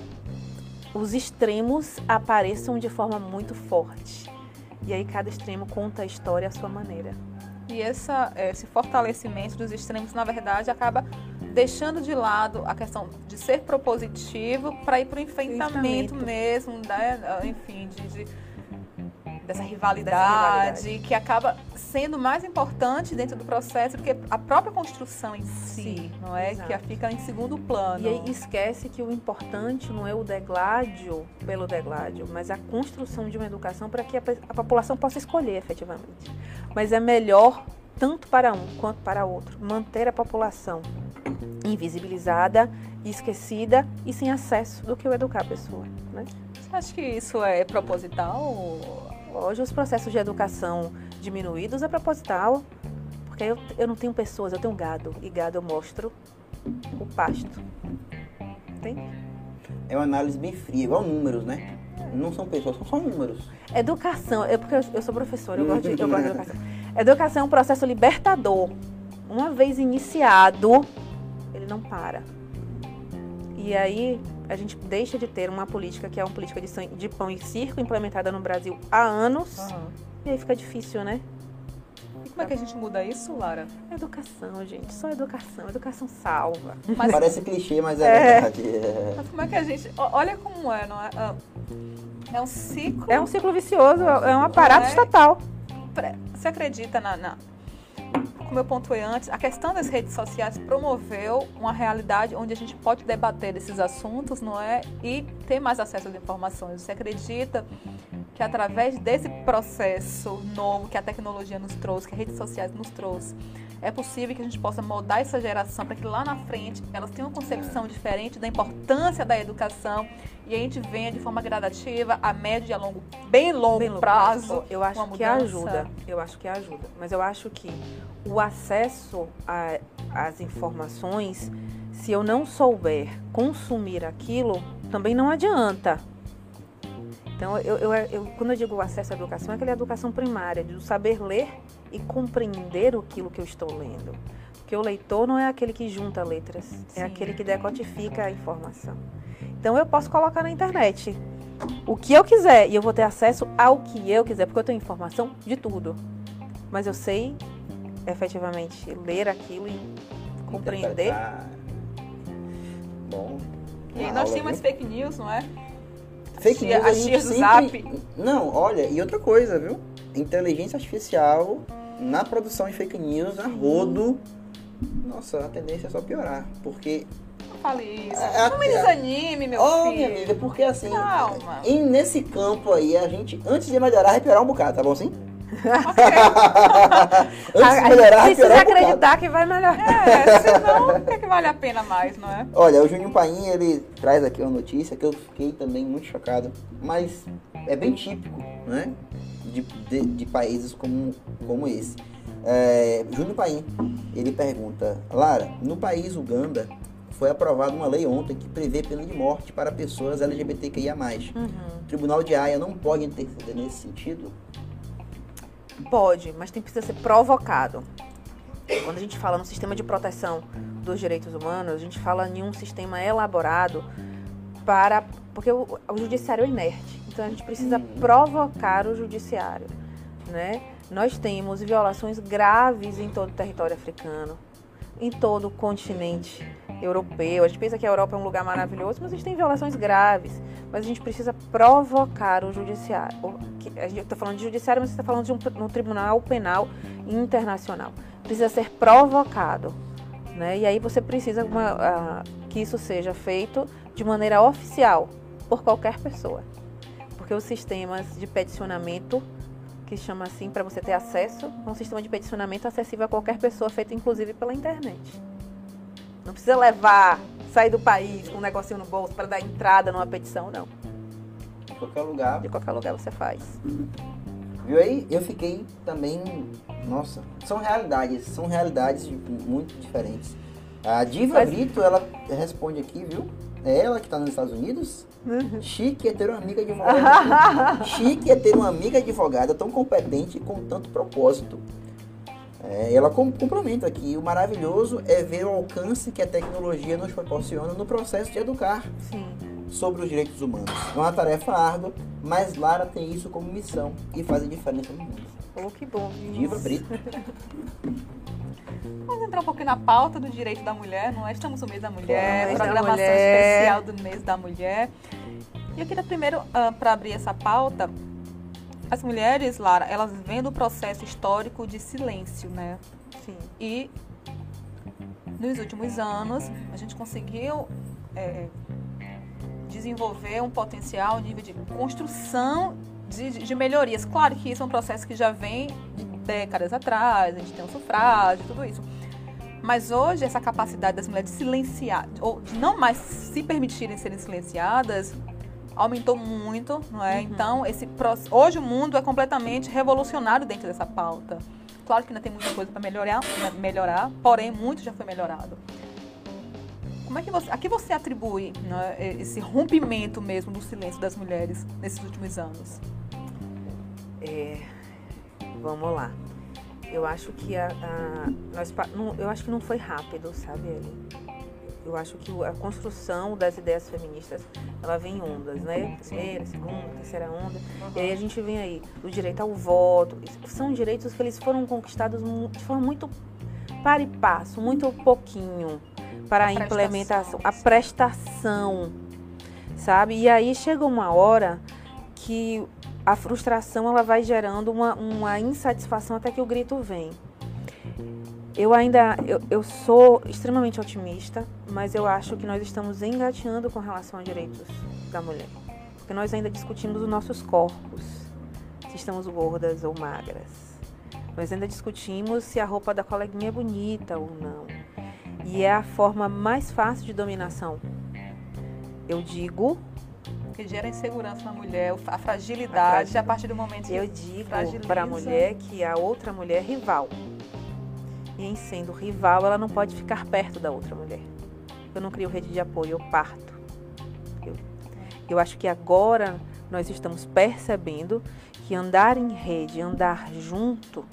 os extremos apareçam de forma muito forte. E aí cada extremo conta a história à sua maneira. E essa, esse fortalecimento dos extremos, na verdade, acaba deixando de lado a questão de ser propositivo para ir para o enfrentamento mesmo, né? enfim, de, de dessa rivalidade, rivalidade, que acaba sendo mais importante dentro do processo do que a própria construção em si, Sim, não é? Exato. Que fica em segundo plano. E aí esquece que o importante não é o degládio pelo degládio, mas a construção de uma educação para que a, a população possa escolher efetivamente. Mas é melhor tanto para um quanto para outro manter a população invisibilizada, esquecida e sem acesso do que o educar a pessoa. Né? Você acha que isso é proposital? Hoje os processos de educação diminuídos é proposital, porque eu, eu não tenho pessoas, eu tenho gado, e gado eu mostro o pasto. Entende? É uma análise bem fria, igual números, né? Não são pessoas, são só números. Educação, é porque eu, eu sou professora, eu gosto, de, eu gosto de [LAUGHS] educação. Educação é um processo libertador. Uma vez iniciado, ele não para. E aí a gente deixa de ter uma política que é uma política de, de pão e circo implementada no Brasil há anos. Uhum. E aí fica difícil, né? E como é que a gente muda isso, Lara? Educação, gente. Só educação. Educação salva. Mas... Parece clichê, mas é, é. verdade. [LAUGHS] Mas como é que a gente. Olha como é, não é? Ah, é um ciclo. É um ciclo vicioso, é um aparato é... estatal. Você acredita na, na como eu pontuei antes, a questão das redes sociais promoveu uma realidade onde a gente pode debater esses assuntos, não é? E ter mais acesso às informações. Você acredita que através desse processo novo que a tecnologia nos trouxe, que as redes sociais nos trouxe, é possível que a gente possa moldar essa geração para que lá na frente elas tenham uma concepção diferente da importância da educação e a gente venha de forma gradativa a médio e a longo, bem longo, bem longo prazo. prazo. Eu acho que ajuda. Eu acho que ajuda. Mas eu acho que o acesso às informações, se eu não souber consumir aquilo, também não adianta. Então, eu, eu, eu, quando eu digo acesso à educação, é aquela educação primária, de saber ler e compreender aquilo que eu estou lendo. Porque o leitor não é aquele que junta letras, é Sim. é aquele que decodifica a informação. Então, eu posso colocar na internet o que eu quiser e eu vou ter acesso ao que eu quiser, porque eu tenho informação de tudo. Mas eu sei efetivamente ler aquilo e compreender. Bom. E nós temos fake news, não é? Fake news a gente sempre... Zap. Não, olha, e outra coisa, viu? Inteligência artificial na produção de fake news, a rodo. Nossa, a tendência é só piorar, porque fale isso. É, não me desanime, meu oh, filho. minha amiga, porque assim, Calma. E nesse campo aí, a gente, antes de melhorar, vai piorar um bocado, tá bom assim? [LAUGHS] Antes de melhorar, Precisa acreditar que vai melhorar. É, senão, o que, é que vale a pena mais, não é? Olha, o Juninho Paim, ele traz aqui uma notícia que eu fiquei também muito chocado, mas é bem típico, né? De, de, de países como, como esse. É, Júnior Paim, ele pergunta, Lara, no país Uganda foi aprovada uma lei ontem que prevê pena de morte para pessoas LGBTQIA+. Uhum. O Tribunal de Haia não pode interceder nesse sentido? Pode, mas tem precisa ser provocado. Quando a gente fala no sistema de proteção dos direitos humanos, a gente fala em um sistema elaborado para. Porque o, o judiciário é inerte. Então a gente precisa uhum. provocar o judiciário. Né? Nós temos violações graves em todo o território africano, em todo o continente europeu. A gente pensa que a Europa é um lugar maravilhoso, mas a gente tem violações graves. Mas a gente precisa provocar o judiciário. A gente está falando de judiciário, mas você está falando de um, um, tribunal penal internacional. Precisa ser provocado. Né? E aí você precisa uma, uh, que isso seja feito de maneira oficial por qualquer pessoa. Porque os sistemas de peticionamento que chama assim para você ter acesso a um sistema de peticionamento acessível a qualquer pessoa, feito inclusive pela internet. Não precisa levar, sair do país com um negocinho no bolso para dar entrada numa petição, não. De qualquer lugar. De qualquer lugar você faz. Viu aí? Eu fiquei também. Nossa, são realidades, são realidades muito diferentes. A Diva Mas... Brito, ela responde aqui, viu? É ela que está nos Estados Unidos? Uhum. Chique é ter uma amiga advogada. [LAUGHS] Chique é ter uma amiga advogada tão competente e com tanto propósito. É, ela complementa aqui. O maravilhoso é ver o alcance que a tecnologia nos proporciona no processo de educar Sim. sobre os direitos humanos. É uma tarefa árdua, mas Lara tem isso como missão e faz a diferença no mundo. Oh, que bom. Diva Brito. [LAUGHS] Vamos entrar um pouquinho na pauta do direito da mulher, não é? Estamos no mês da mulher, mês programação da mulher. especial do mês da mulher. E eu queria primeiro, uh, ah, para abrir essa pauta, as mulheres, Lara, elas vêm do processo histórico de silêncio, né? Sim. E nos últimos anos, a gente conseguiu é, desenvolver um potencial, um nível de construção de, de, melhorias. Claro que isso é um processo que já vem de décadas atrás, a gente tem o sufrágio, tudo isso. Mas hoje, essa capacidade das mulheres de silenciar, ou de não mais se permitirem serem silenciadas, aumentou muito, não é? Uhum. Então, esse hoje o mundo é completamente revolucionário dentro dessa pauta. Claro que ainda tem muita coisa para melhorar, melhorar, porém muito já foi melhorado. Como é que você, a que você atribui né, esse rompimento mesmo do silêncio das mulheres nesses últimos anos? É, vamos lá. Eu acho que a, a nós, não, eu acho que não foi rápido, sabe? Eu acho que a construção das ideias feministas, ela vem em ondas, né? Primeira, segunda, terceira onda. Uhum. E aí a gente vem aí o direito ao voto. São direitos que eles foram conquistados de forma muito para e passo, muito pouquinho para a, a implementação, a prestação, sabe? E aí chega uma hora que a frustração ela vai gerando uma, uma insatisfação até que o grito vem. Eu ainda eu, eu sou extremamente otimista, mas eu acho que nós estamos engateando com relação a direitos da mulher. Porque nós ainda discutimos os nossos corpos, se estamos gordas ou magras. Nós ainda discutimos se a roupa da coleguinha é bonita ou não. E é a forma mais fácil de dominação. Eu digo que gera insegurança na mulher, a fragilidade a, a partir do momento que Eu digo para a mulher que a outra mulher é rival. E em sendo rival, ela não pode ficar perto da outra mulher. Eu não crio rede de apoio, eu parto. Eu, eu acho que agora nós estamos percebendo que andar em rede, andar junto,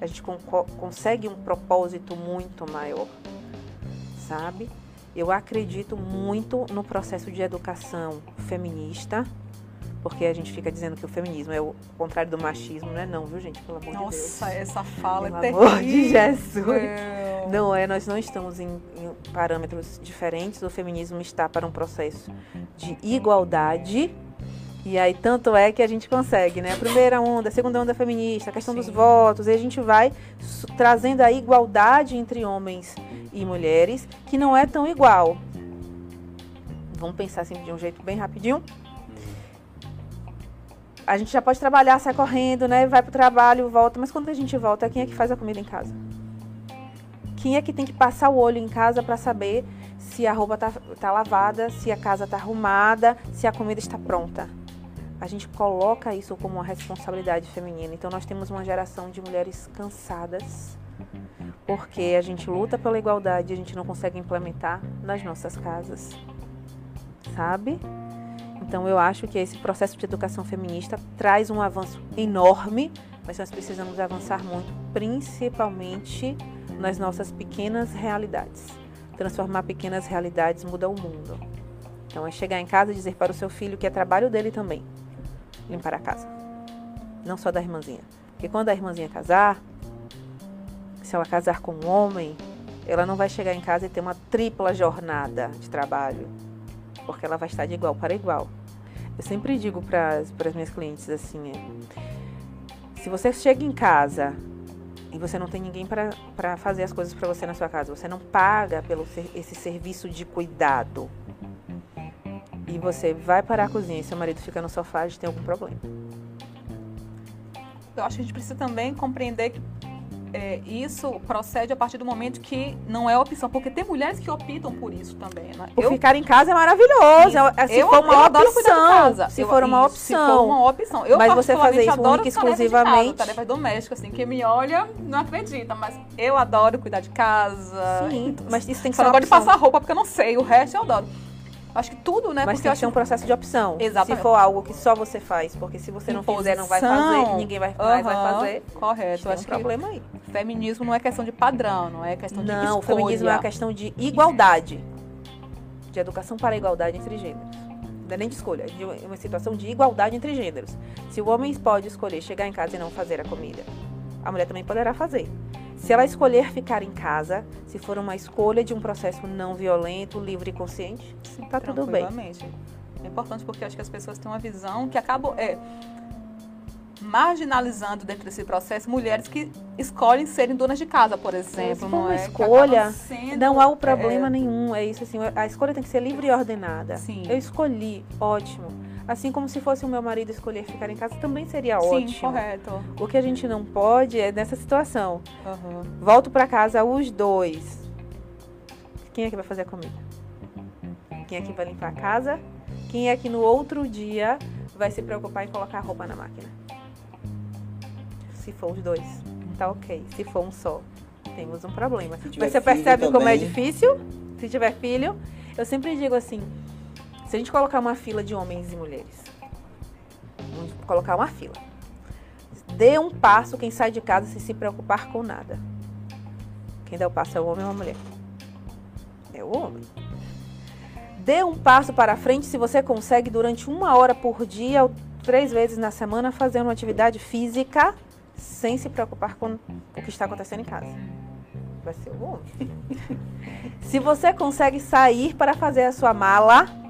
a gente con consegue um propósito muito maior, sabe? Eu acredito muito no processo de educação feminista, porque a gente fica dizendo que o feminismo é o contrário do machismo, não é não, viu gente? Pelo amor Nossa, de Deus. Nossa, essa fala Pelo é terrível. amor de Jesus. Não é, nós não estamos em, em parâmetros diferentes. O feminismo está para um processo de igualdade. E aí, tanto é que a gente consegue, né? A primeira onda, a segunda onda feminista, a questão Sim. dos votos, e a gente vai trazendo a igualdade entre homens e mulheres, que não é tão igual. Vamos pensar assim de um jeito bem rapidinho a gente já pode trabalhar, sai correndo, né? Vai pro trabalho, volta. Mas quando a gente volta, quem é que faz a comida em casa? Quem é que tem que passar o olho em casa para saber se a roupa tá, tá lavada, se a casa tá arrumada, se a comida está pronta? A gente coloca isso como uma responsabilidade feminina. Então nós temos uma geração de mulheres cansadas porque a gente luta pela igualdade e a gente não consegue implementar nas nossas casas. Sabe? Então eu acho que esse processo de educação feminista traz um avanço enorme, mas nós precisamos avançar muito, principalmente nas nossas pequenas realidades. Transformar pequenas realidades muda o mundo. Então é chegar em casa e dizer para o seu filho que é trabalho dele também limpar a casa. Não só da irmãzinha. Porque quando a irmãzinha casar, se ela casar com um homem, ela não vai chegar em casa e ter uma tripla jornada de trabalho porque ela vai estar de igual para igual. Eu sempre digo para as minhas clientes assim: é, se você chega em casa e você não tem ninguém para fazer as coisas para você na sua casa, você não paga pelo esse serviço de cuidado, e você vai para a cozinha e seu marido fica no sofá, a gente tem algum problema. eu acho que a gente precisa também compreender que é, isso procede a partir do momento que não é opção, porque tem mulheres que optam por isso também, né? O eu, ficar em casa é maravilhoso, isso, é, se eu, for uma opção, se for uma opção. Se for uma opção. Eu, mas você fazer isso única exclusivamente. Tarefa doméstica, assim, quem me olha não acredita, mas eu adoro cuidar de casa. Sim, então, mas isso tem que ser Só não gosto de passar roupa porque eu não sei, o resto eu adoro. Acho que tudo, né? Mas porque tem que um processo de opção. Exatamente. Se for algo que só você faz, porque se você não Imposição. fizer, não vai fazer, ninguém vai, uhum. vai fazer. Correto. Acho um problema aí. Feminismo não é questão de padrão, não é questão não, de escolha. Não, o feminismo é uma questão de igualdade. De educação para a igualdade entre gêneros. Não é nem de escolha, é de uma situação de igualdade entre gêneros. Se o homem pode escolher chegar em casa e não fazer a comida, a mulher também poderá fazer. Se ela escolher ficar em casa, se for uma escolha de um processo não violento, livre e consciente, está tudo bem. É importante porque acho que as pessoas têm uma visão que acabam é, marginalizando dentro desse processo mulheres que escolhem serem donas de casa, por exemplo. Uma é? escolha, sendo, não há o problema é, nenhum. É isso assim, a escolha tem que ser livre e ordenada. Sim. Eu escolhi, ótimo Assim como se fosse o meu marido escolher ficar em casa, também seria Sim, ótimo. Sim, correto. O que a gente não pode é nessa situação. Uhum. Volto para casa os dois. Quem é que vai fazer a comida? Quem é que vai limpar a casa? Quem é que no outro dia vai se preocupar em colocar a roupa na máquina? Se for os dois, tá ok. Se for um só, temos um problema. Mas você percebe também. como é difícil? Se tiver filho, eu sempre digo assim: se a gente colocar uma fila de homens e mulheres, vamos colocar uma fila. Dê um passo quem sai de casa sem se preocupar com nada. Quem dá o passo é o homem ou a mulher? É o homem. Dê um passo para frente se você consegue durante uma hora por dia ou três vezes na semana fazer uma atividade física sem se preocupar com o que está acontecendo em casa. Vai ser o homem. [LAUGHS] se você consegue sair para fazer a sua mala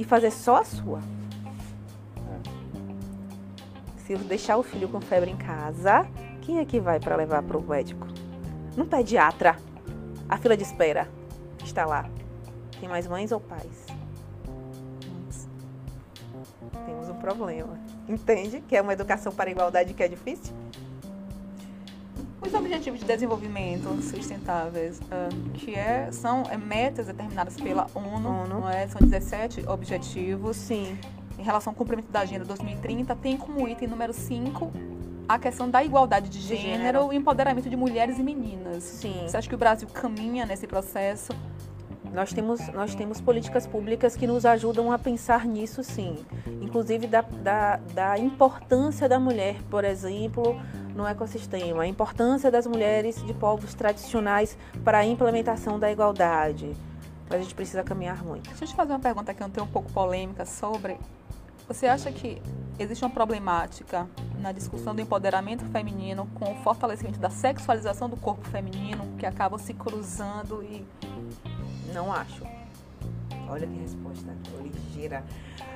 e fazer só a sua. Se deixar o filho com febre em casa, quem é que vai para levar para o médico? Não pediatra. A fila de espera está lá. Tem mais mães ou pais? Temos um problema. Entende? Que é uma educação para a igualdade que é difícil? Os Objetivos de Desenvolvimento Sustentáveis, uh, que é, são é, metas determinadas pela ONU, ONU. É? são 17 objetivos. Sim. Em relação ao cumprimento da Agenda 2030, tem como item número 5 a questão da igualdade de gênero, gênero. e empoderamento de mulheres e meninas. Sim. Você acha que o Brasil caminha nesse processo? Nós temos, nós temos políticas públicas que nos ajudam a pensar nisso, sim. Inclusive da, da, da importância da mulher, por exemplo, no ecossistema, a importância das mulheres de povos tradicionais para a implementação da igualdade. Mas a gente precisa caminhar muito. Deixa eu te fazer uma pergunta que eu tenho um pouco polêmica sobre. Você acha que existe uma problemática na discussão do empoderamento feminino com o fortalecimento da sexualização do corpo feminino que acabam se cruzando e não acho. Olha que resposta ligeira.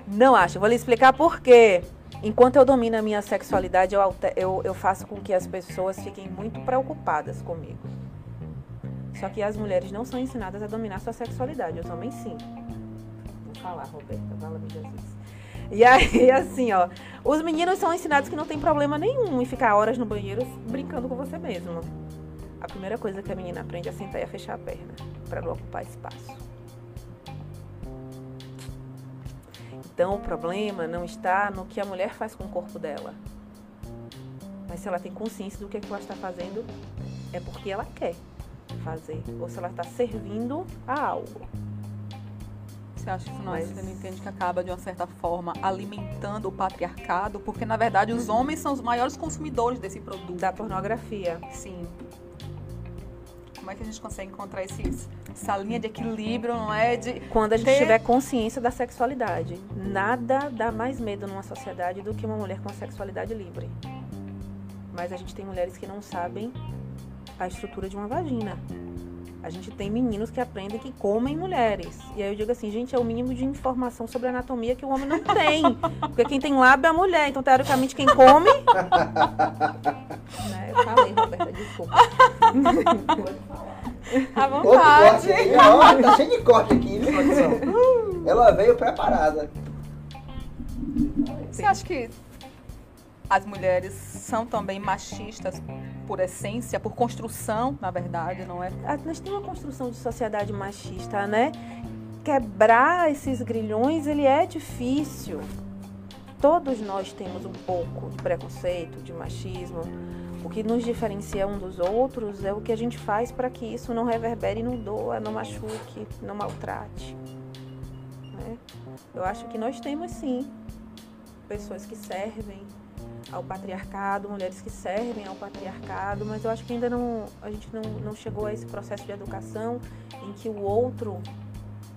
Não acho. Vou lhe explicar por quê. Enquanto eu domino a minha sexualidade, eu, eu, eu faço com que as pessoas fiquem muito preocupadas comigo. Só que as mulheres não são ensinadas a dominar sua sexualidade, os homens sim. Vou falar, Roberta, fala-me Jesus. E aí, [LAUGHS] assim, ó, os meninos são ensinados que não tem problema nenhum em ficar horas no banheiro brincando com você mesmo. A primeira coisa que a menina aprende é sentar e a fechar a perna, para não ocupar espaço. Então o problema não está no que a mulher faz com o corpo dela. Mas se ela tem consciência do que, é que ela está fazendo, é porque ela quer fazer. Ou se ela está servindo a algo. Você acha que não, Mas... você não entende que acaba, de uma certa forma, alimentando o patriarcado? Porque, na verdade, os uhum. homens são os maiores consumidores desse produto. Da pornografia. Sim. Como é que a gente consegue encontrar essa linha de equilíbrio, não é? De Quando a gente ter... tiver consciência da sexualidade. Nada dá mais medo numa sociedade do que uma mulher com a sexualidade livre. Mas a gente tem mulheres que não sabem a estrutura de uma vagina. A gente tem meninos que aprendem que comem mulheres. E aí eu digo assim, gente, é o mínimo de informação sobre anatomia que o homem não tem. Porque quem tem lábio é a mulher. Então, teoricamente, quem come. né? Eu falei, Roberta, desculpa. [LAUGHS] À vontade. Corte ó, tá cheio de corte aqui, viu, produção? [LAUGHS] Ela veio preparada. Você acha que as mulheres são também machistas por essência, por construção, na verdade, não é? Ah, nós temos uma construção de sociedade machista, né? Quebrar esses grilhões, ele é difícil. Todos nós temos um pouco de preconceito, de machismo. O que nos diferencia um dos outros é o que a gente faz para que isso não reverbere, não doa, não machuque, não maltrate. Né? Eu acho que nós temos sim pessoas que servem ao patriarcado, mulheres que servem ao patriarcado, mas eu acho que ainda não a gente não, não chegou a esse processo de educação em que o outro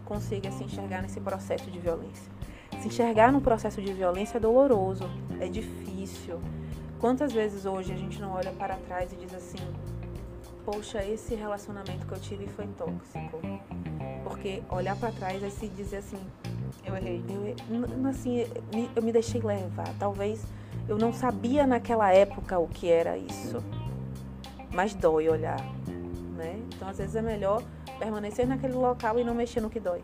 consiga se enxergar nesse processo de violência. Se enxergar no processo de violência é doloroso, é difícil. Quantas vezes hoje a gente não olha para trás e diz assim: Poxa, esse relacionamento que eu tive foi tóxico. Porque olhar para trás é se dizer assim: Eu errei. Eu, assim, eu me deixei levar. Talvez eu não sabia naquela época o que era isso. Mas dói olhar, né? Então às vezes é melhor permanecer naquele local e não mexer no que dói.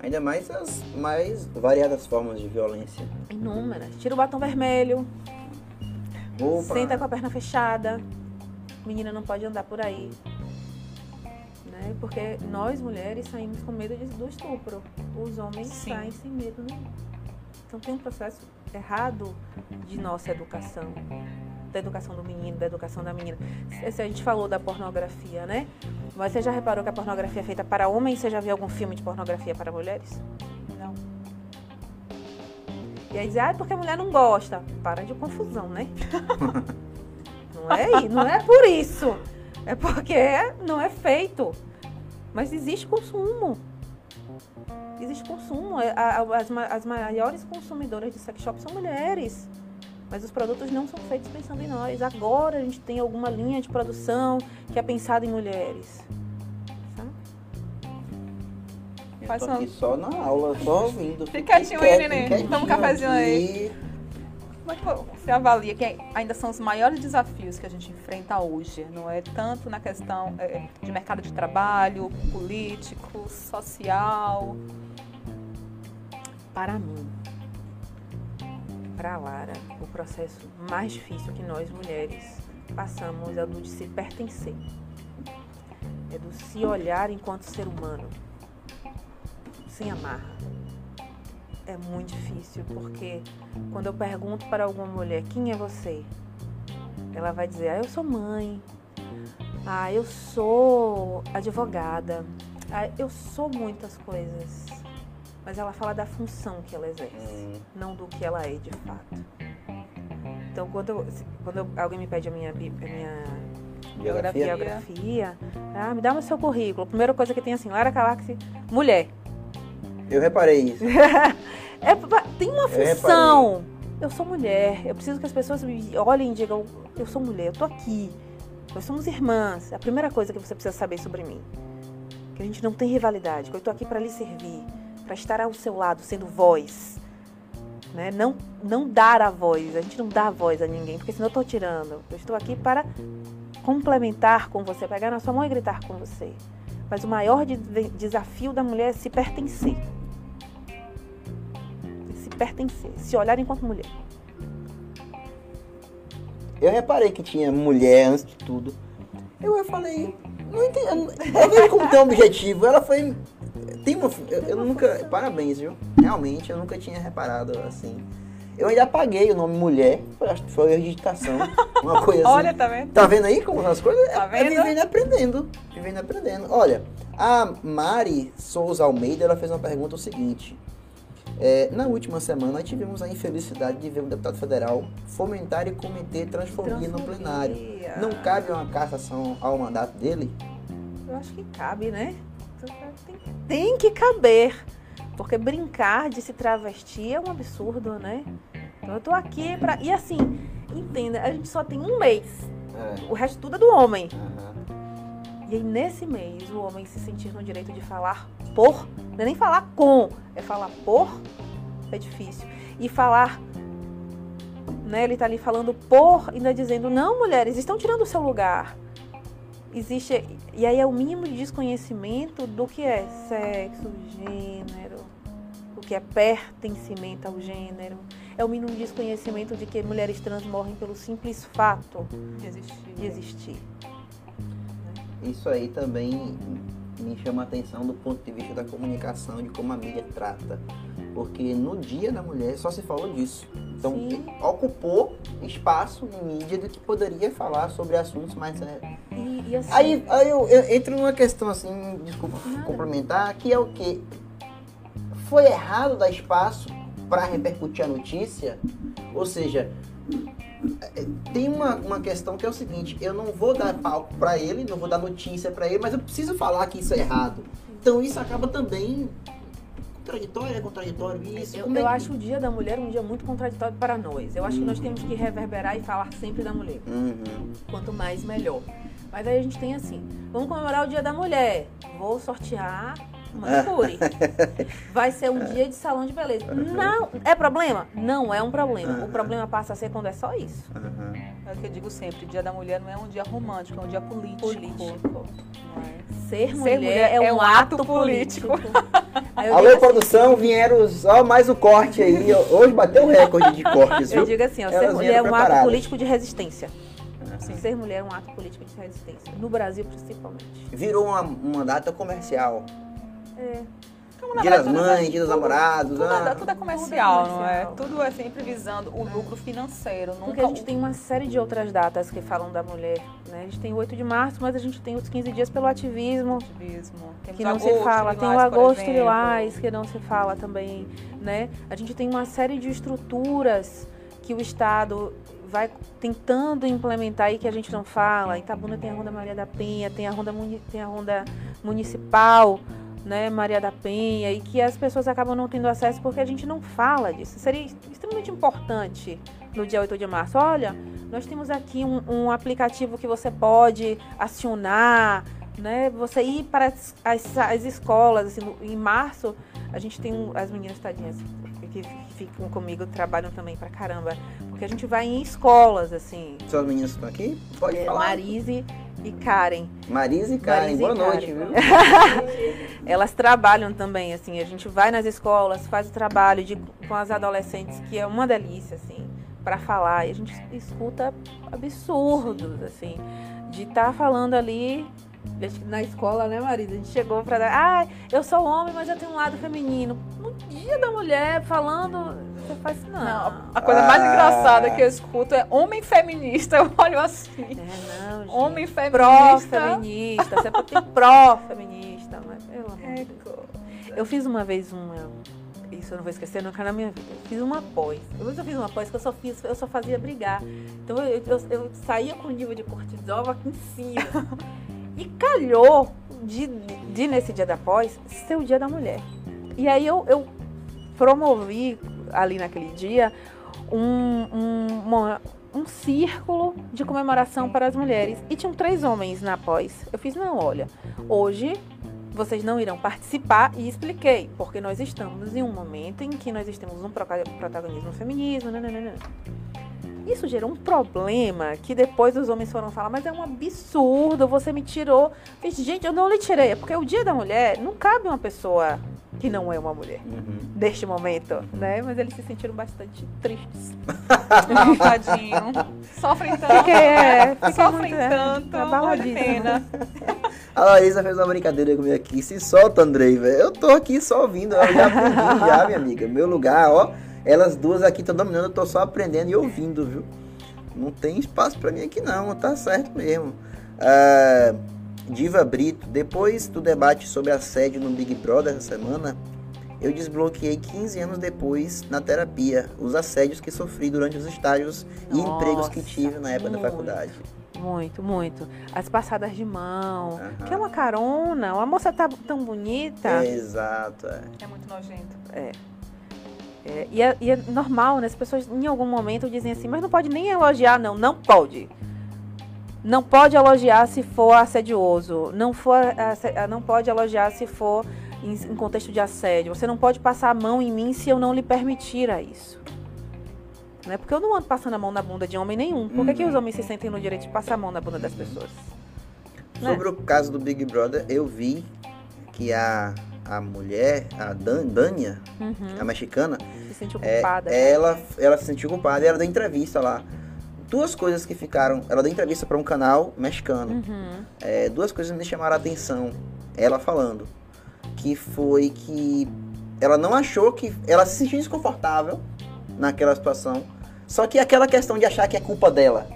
Ainda mais as mais variadas formas de violência. Inúmeras. Tira o batom vermelho. Opa. Senta com a perna fechada. Menina não pode andar por aí. Né? Porque nós mulheres saímos com medo do estupro. Os homens Sim. saem sem medo nenhum. Então tem um processo errado de nossa educação. Da educação do menino, da educação da menina. Se a gente falou da pornografia, né? Mas você já reparou que a pornografia é feita para homens? Você já viu algum filme de pornografia para mulheres? Não. E aí dizer, ah, porque a mulher não gosta. Para de confusão, né? [LAUGHS] não é, não é por isso. É porque não é feito. Mas existe consumo existe consumo. É, as, as maiores consumidoras de sex shop são mulheres. Mas os produtos não são feitos pensando em nós. Agora a gente tem alguma linha de produção que é pensada em mulheres. Eu tô aqui só na aula, só ouvindo. Fica quietinho aí, neném. Toma um cafezinho aí. Como é que você avalia que ainda são os maiores desafios que a gente enfrenta hoje? Não é tanto na questão é, de mercado de trabalho, político, social? Para mim, para Lara, o processo mais difícil que nós mulheres passamos é o de se pertencer. É do se olhar enquanto ser humano, sem amarra. É muito difícil, porque quando eu pergunto para alguma mulher quem é você, ela vai dizer: Ah, eu sou mãe, ah, eu sou advogada, ah, eu sou muitas coisas mas ela fala da função que ela exerce, hum. não do que ela é de fato. Então, quando, eu, quando alguém me pede a minha, a minha biografia, biografia ah, me dá o seu currículo. A primeira coisa que tem assim, Lara Calaxi, mulher. Eu reparei isso. [LAUGHS] é, tem uma função. Eu, eu sou mulher. Eu preciso que as pessoas me olhem e digam, eu sou mulher, eu tô aqui. Nós somos irmãs. É a primeira coisa que você precisa saber sobre mim. Que a gente não tem rivalidade, que eu tô aqui para lhe servir para estar ao seu lado, sendo voz. Né? Não, não dar a voz, a gente não dá a voz a ninguém, porque senão eu estou tirando. Eu estou aqui para complementar com você, pegar na sua mão e gritar com você. Mas o maior de, desafio da mulher é se pertencer. Pertencer, se olhar enquanto mulher. Eu reparei que tinha mulher antes de tudo. Eu falei, não entendo. Eu vejo como tem um objetivo. Ela foi tem uma. Eu, eu, nunca. Parabéns, viu? Realmente, eu nunca tinha reparado assim. Eu ainda apaguei o nome mulher, acho que foi a digitação, uma coisa [LAUGHS] assim. Olha, tá vendo? Tá vendo aí como as coisas? Tá vendo? É, vivendo aprendendo. Vivendo aprendendo. Olha, a Mari Souza Almeida, ela fez uma pergunta o seguinte. É, na última semana, tivemos a infelicidade de ver um deputado federal fomentar e cometer transfobia, transfobia. no plenário. Não cabe uma cassação ao mandato dele? Eu acho que cabe, né? tem, tem que caber. Porque brincar de se travestir é um absurdo, né? Então eu tô aqui pra. E assim, entenda, a gente só tem um mês. É. O resto tudo é do homem. E aí, nesse mês, o homem se sentir no direito de falar por, não é nem falar com, é falar por, é difícil. E falar, né? Ele tá ali falando por, ainda dizendo, não, mulheres, estão tirando o seu lugar existe e aí é o mínimo de desconhecimento do que é sexo, gênero, o que é pertencimento ao gênero. é o mínimo desconhecimento de que mulheres trans morrem pelo simples fato De existir. de existir. Isso aí também me chama a atenção do ponto de vista da comunicação, de como a mídia trata. Porque no Dia da Mulher só se falou disso. Então, Sim. ocupou espaço em mídia do que poderia falar sobre assuntos mais sérios. E, e assim, Aí, aí eu, eu entro numa questão assim, desculpa Nada. complementar, que é o que foi errado dar espaço para repercutir a notícia, ou seja, é, tem uma, uma questão que é o seguinte, eu não vou dar palco para ele, não vou dar notícia para ele, mas eu preciso falar que isso é errado. Então isso acaba também contraditório, é contraditório isso. eu, é eu acho o Dia da Mulher um dia muito contraditório para nós. Eu acho que nós temos que reverberar e falar sempre da mulher. Uhum. Quanto mais, melhor. Mas aí a gente tem assim, vamos comemorar o Dia da Mulher. Vou sortear manicure. Vai ser um dia de salão de beleza. Não, é problema? Não é um problema. O problema passa a ser quando é só isso. É o que eu digo sempre, Dia da Mulher não é um dia romântico, é um dia político. Político. Não é? Ser mulher, mulher é, é um um ato ato político. político. [LAUGHS] Alô, assim- produção, vieram só mais o corte aí. Hoje bateu o recorde de cortes, viu? Eu digo assim, ó, ser mulher é um ato preparadas. político de resistência. Uhum. Ser mulher é um ato político de resistência. No Brasil, principalmente. Virou uma, uma data comercial. É. Como, Dia das mães, dia dos namorados. Tudo, ah. é, tudo é comercial, Tudo é não é? comercial. Tudo é sempre visando o lucro financeiro. Nunca Porque a gente tem uma série de outras datas que falam da mulher. Né? A gente tem o 8 de março, mas a gente tem os 15 dias pelo ativismo, ativismo. Temos que não agosto, se fala. Tem o agosto lilás, que não se fala também. Né? A gente tem uma série de estruturas que o Estado vai tentando implementar aí que a gente não fala. Em Itabuna tem a Ronda Maria da Penha, tem a Ronda, Muni- tem a Ronda Municipal, né, Maria da Penha, e que as pessoas acabam não tendo acesso porque a gente não fala disso. Seria extremamente importante no dia 8 de março. Olha, nós temos aqui um, um aplicativo que você pode acionar, né? Você ir para as, as, as escolas, assim, em março, a gente tem um- as meninas tadinhas que, ficam comigo, trabalham também pra caramba, porque a gente vai em escolas, assim, Suas meninas estão aqui? Pode é, falar. Marise e Karen. Marisa e Karen, Marisa e boa Karen. noite, viu? [LAUGHS] Elas trabalham também, assim, a gente vai nas escolas, faz o trabalho de, com as adolescentes, que é uma delícia, assim, para falar. E a gente escuta absurdos, assim, de estar falando ali na escola, né, Marisa? A gente chegou pra dar, ah, eu sou homem, mas eu tenho um lado feminino. No dia da mulher, falando, você faz, não. Não, a coisa mais Ah. engraçada que eu escuto é homem feminista. [LAUGHS] Eu olho assim. É, não, gente. Homem feminista. Pró-feminista, você pode [LAUGHS] ter pró-feminista, mas pelo amor de Deus. Eco. Eu fiz uma vez uma. Isso eu não vou esquecer nunca na minha vida. Eu fiz uma pós. Eu fiz uma pós que eu só fiz, eu só fazia brigar. Então eu, eu, eu saía com nível de cortisol aqui em cima. [LAUGHS] E calhou de, de, nesse dia da pós ser o dia da mulher. E aí eu, eu promovi ali naquele dia um, um, uma- um círculo de comemoração para as mulheres. E tinham três homens na pós. Eu fiz, não, olha, hoje vocês não irão participar e expliquei, porque nós estamos em um momento em que nós temos um protagonismo feminismo. Isso gerou um problema que depois os homens foram falar, mas é um absurdo, você me tirou. Gente, eu não lhe tirei, é porque o dia da mulher não cabe uma pessoa que não é uma mulher Uhum. neste momento, né? Mas eles se sentiram bastante tristes. [LAUGHS] Tadinho. Sofrem tanto. Fiquei, é, fiquei Sofrem muito, é, tanto. Vale abaladíssima. pena. [LAUGHS] A Larissa fez uma brincadeira comigo aqui. Se solta, Andrei, velho. Eu tô aqui só ouvindo. Eu já aprendi [LAUGHS] já, minha amiga. Meu lugar, ó. Elas duas aqui estão dominando. Eu tô só aprendendo e ouvindo, viu? Não tem espaço pra mim aqui, não. Tá certo mesmo. Ah, Diva Brito, depois do debate sobre assédio no Big Brother essa semana, eu desbloqueei 15 anos depois na terapia os assédios que sofri durante os estágios e Nossa, empregos que tive na época da muito. faculdade. Muito, muito. As passadas de mão, que é uma carona, uma moça tá tão bonita. Exato, é. É muito nojento. É, e, é, e é normal, né? As pessoas em algum momento dizem assim, mas não pode nem elogiar, não. Não pode. Não pode elogiar se for assedioso. Não, for, asse- não pode elogiar se for em, em contexto de assédio. Você não pode passar a mão em mim se eu não lhe permitir a isso. Né? Porque eu não ando passando a mão na bunda de homem nenhum. Por que, que Uhum. os homens se sentem no direito de passar a mão na bunda das pessoas? Né? Sobre o caso do Big Brother, eu vi que a, a mulher, a Dan, Dânia, Uhum. a mexicana, Se sente é, ocupada. ela, ela se sentiu culpada e ela deu entrevista lá. Duas coisas que ficaram. Ela deu entrevista para um canal mexicano. Uhum. É, duas coisas me chamaram a atenção. Ela falando. Que foi que ela não achou que. Ela se sentiu desconfortável naquela situação. Só que aquela questão de achar que é culpa dela.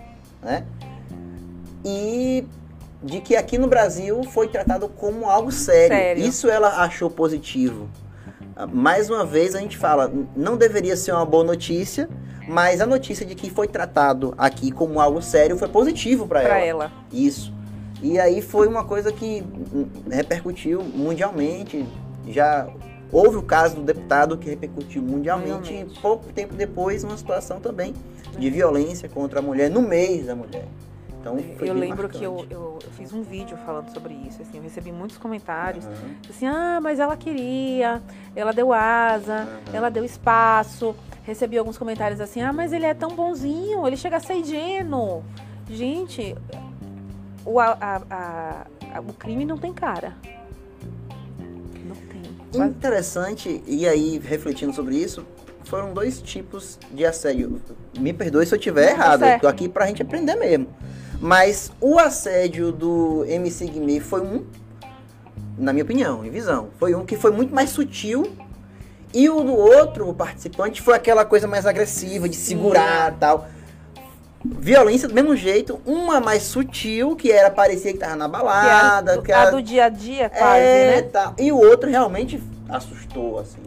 Né? E de que aqui no Brasil foi tratado como algo sério. Sério. Isso ela achou positivo. Mais uma vez a gente fala, não deveria ser uma boa notícia, mas a notícia de que foi tratado aqui como algo sério foi positivo para ela. ela. Isso. E aí foi uma coisa que repercutiu mundialmente. Já houve o caso do deputado que repercutiu mundialmente. Mundialmente. E pouco tempo depois, uma situação também de violência contra a mulher no mês da mulher. Então, Eu lembro que eu, marcante. eu, eu fiz um vídeo falando sobre isso. Assim, eu recebi muitos comentários. Aham. Assim, ah, mas ela queria, ela deu asa, Aham. ela deu espaço. Recebi alguns comentários assim, ah, mas ele é tão bonzinho, ele chega a ser ingênuo. Gente, o, a- a- a- o crime não tem cara. Não tem. Interessante, e aí, refletindo sobre isso, foram dois tipos de assédio. Me perdoe se eu tiver tá errado, eu certo. tô aqui pra gente aprender mesmo. Mas o assédio do MC Guimê foi um, na minha opinião, em visão, foi um que foi muito mais sutil. E o do outro, o participante, foi aquela coisa mais agressiva, de segurar e tal. Violência do mesmo jeito, uma mais sutil, que era parecia que tava na que é a, balada, que a do dia a dia, quase, é, né? tal. E o outro realmente assustou, assim.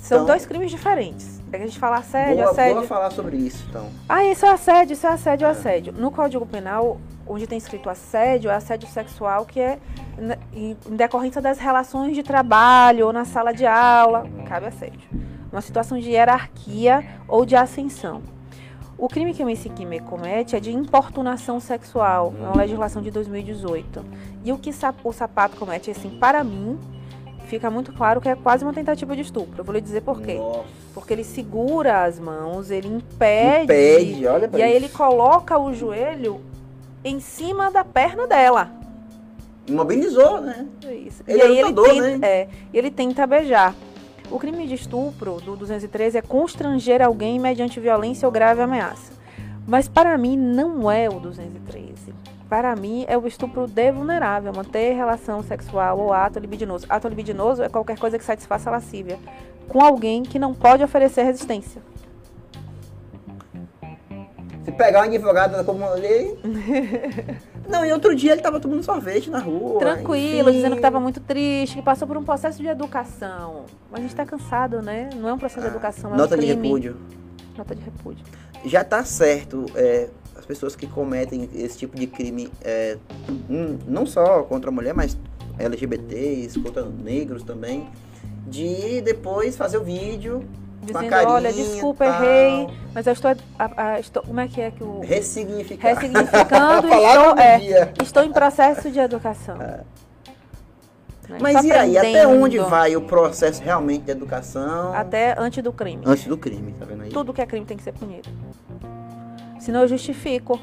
São Então- dois crimes diferentes. É que a gente fala assédio, Boa, assédio. boa falar sobre isso, então. Ah, isso é assédio, isso é assédio, É. assédio. No Código Penal, onde tem escrito assédio, é assédio sexual, que é em decorrência das relações de trabalho ou na sala de aula, cabe assédio. Uma situação de hierarquia ou de ascensão. O crime que o Guimê comete é de importunação sexual, é uma legislação de 2018. E o que o sapato comete, assim, para mim, fica muito claro que é quase uma tentativa de estupro. Eu vou lhe dizer por quê. Nossa. Porque ele segura as mãos, ele impede. Impede, olha pra E aí isso. ele coloca o joelho em cima da perna dela. Imobilizou, né? Isso. Ele e é aí lutador, ele tenta, né? é, e ele tenta beijar. O crime de estupro do 213 é constranger alguém mediante violência ou grave ameaça. Mas para mim não é o 213. Para mim é o estupro de vulnerável, manter relação sexual ou ato libidinoso. Ato libidinoso é qualquer coisa que satisfaça a lascívia com alguém que não pode oferecer resistência. Se pegar uma advogada como olhei. [LAUGHS] Não, e outro dia ele tava tomando sorvete na rua. Tranquilo, enfim. dizendo que estava muito triste, que passou por um processo de educação. Mas a gente está cansado, né? Não é um processo de Ah, educação, é Nota um de crime. repúdio. Nota de repúdio. Já tá certo. é, pessoas que cometem esse tipo de crime, é, não só contra a mulher, mas LGBTs, contra negros também, de depois fazer o vídeo Dizendo, carinha olha, desculpa, tal, errei, mas eu estou, a- a- estou- Como é que é que o. Ressignificar. Ressignificando [LAUGHS] estou, é, estou em processo de educação. Né? Mas e aí, até onde vai o processo realmente de educação Até antes do crime. antes do crime, tá vendo aí? Tudo que é crime tem que ser punido. Senão eu justifico.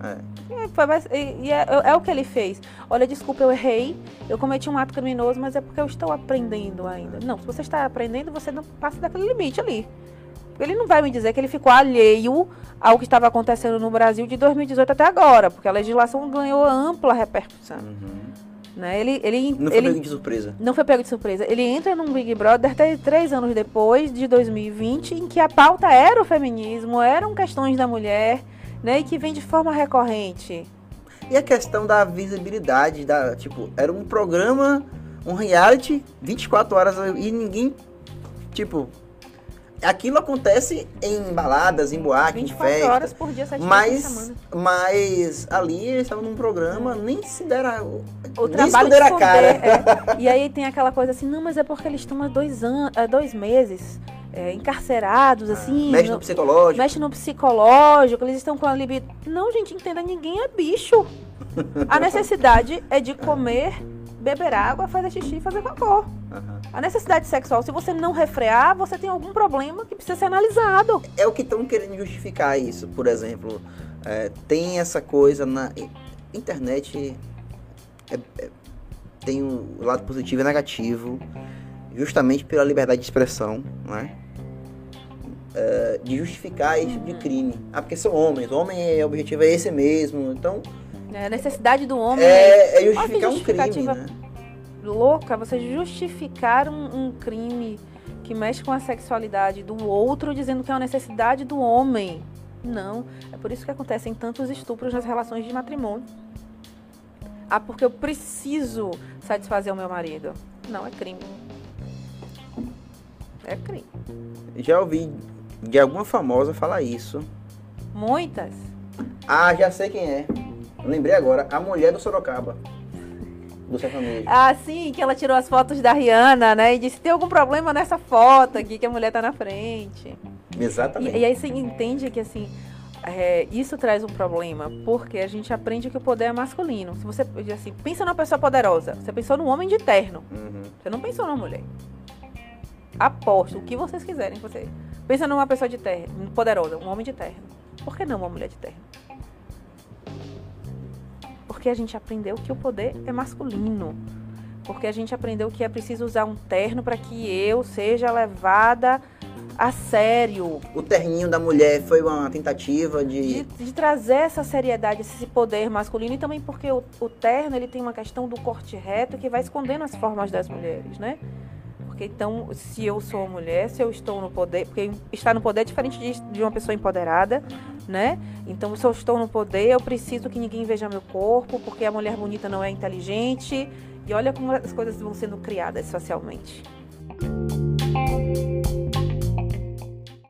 É. É, e e é, é o que ele fez. Olha, desculpa, eu errei. Eu cometi um ato criminoso, mas é porque eu estou aprendendo ainda. Não, se você está aprendendo, você não passa daquele limite ali. Ele não vai me dizer que ele ficou alheio ao que estava acontecendo no Brasil de 2018 até agora, porque a legislação ganhou ampla repercussão. Uhum. Né? Ele, ele, Não foi ele pego de surpresa. não foi pego de surpresa. Ele entra num Big Brother até três anos depois, de 2020, em que a pauta era o feminismo, eram questões da mulher, né? E que vem de forma recorrente. E a questão da visibilidade, da, tipo, era um programa, um reality, 24 horas e ninguém, tipo, aquilo acontece em baladas, em boate, em 24 festas. horas por dia, sete dias por Mas, semana. mas ali eles estavam num programa, nem se dera. O nem trabalho de esconder a esconder, cara. é. [LAUGHS] E aí tem aquela coisa assim, não, mas é porque eles estão há dois, anos, há dois meses é, encarcerados, assim. Mexe no no- psicológico. mexe no psicológico, eles estão com a libido. Não, gente, entenda, ninguém é bicho. A necessidade é de comer, beber água, fazer xixi e fazer cocô. Aham. A necessidade sexual, se você não refrear, você tem algum problema que precisa ser analisado. É o que estão querendo justificar isso, por exemplo. É, tem essa coisa na internet. é- é- tem o lado positivo e negativo, justamente pela liberdade de expressão, né? De justificar esse tipo de uhum. crime. Ah, porque são homens, homem, o objetivo é esse mesmo, então... É, a necessidade do homem é, é justificar um crime, né? louca você justificar um, um crime que mexe com a sexualidade do outro dizendo que é uma necessidade do homem. Não. É por isso que acontecem tantos estupros nas relações de matrimônio. Ah, porque eu preciso satisfazer o meu marido. Não, é crime. É crime. Já ouvi de alguma famosa falar isso. Muitas? Ah, já sei quem é. Lembrei agora. A mulher do Sorocaba do sertanejo. Ah, sim, que ela tirou as fotos da Rihanna, né? E disse: tem algum problema nessa foto aqui que a mulher tá na frente. Exatamente. E, e aí você entende que assim. É, isso traz um problema, porque a gente aprende que o poder é masculino. Se você assim, pensa numa pessoa poderosa, você pensou num homem de terno. Uhum. Você não pensou numa mulher. Aposto, o que vocês quiserem. Você pensa numa pessoa de terno, poderosa, um homem de terno. Por que não uma mulher de terno? Porque a gente aprendeu que o poder é masculino. Porque a gente aprendeu que é preciso usar um terno para que eu seja levada a sério. O terninho da mulher foi uma tentativa de... de... de trazer essa seriedade, esse poder masculino e também porque o, o terno ele tem uma questão do corte reto que vai escondendo as formas das mulheres, né? Porque então, se eu sou mulher, se eu estou no poder, porque estar no poder é diferente de, de uma pessoa empoderada, né? Então, se eu estou no poder, eu preciso que ninguém veja meu corpo, porque a mulher bonita não é inteligente. E olha como as coisas vão sendo criadas socialmente.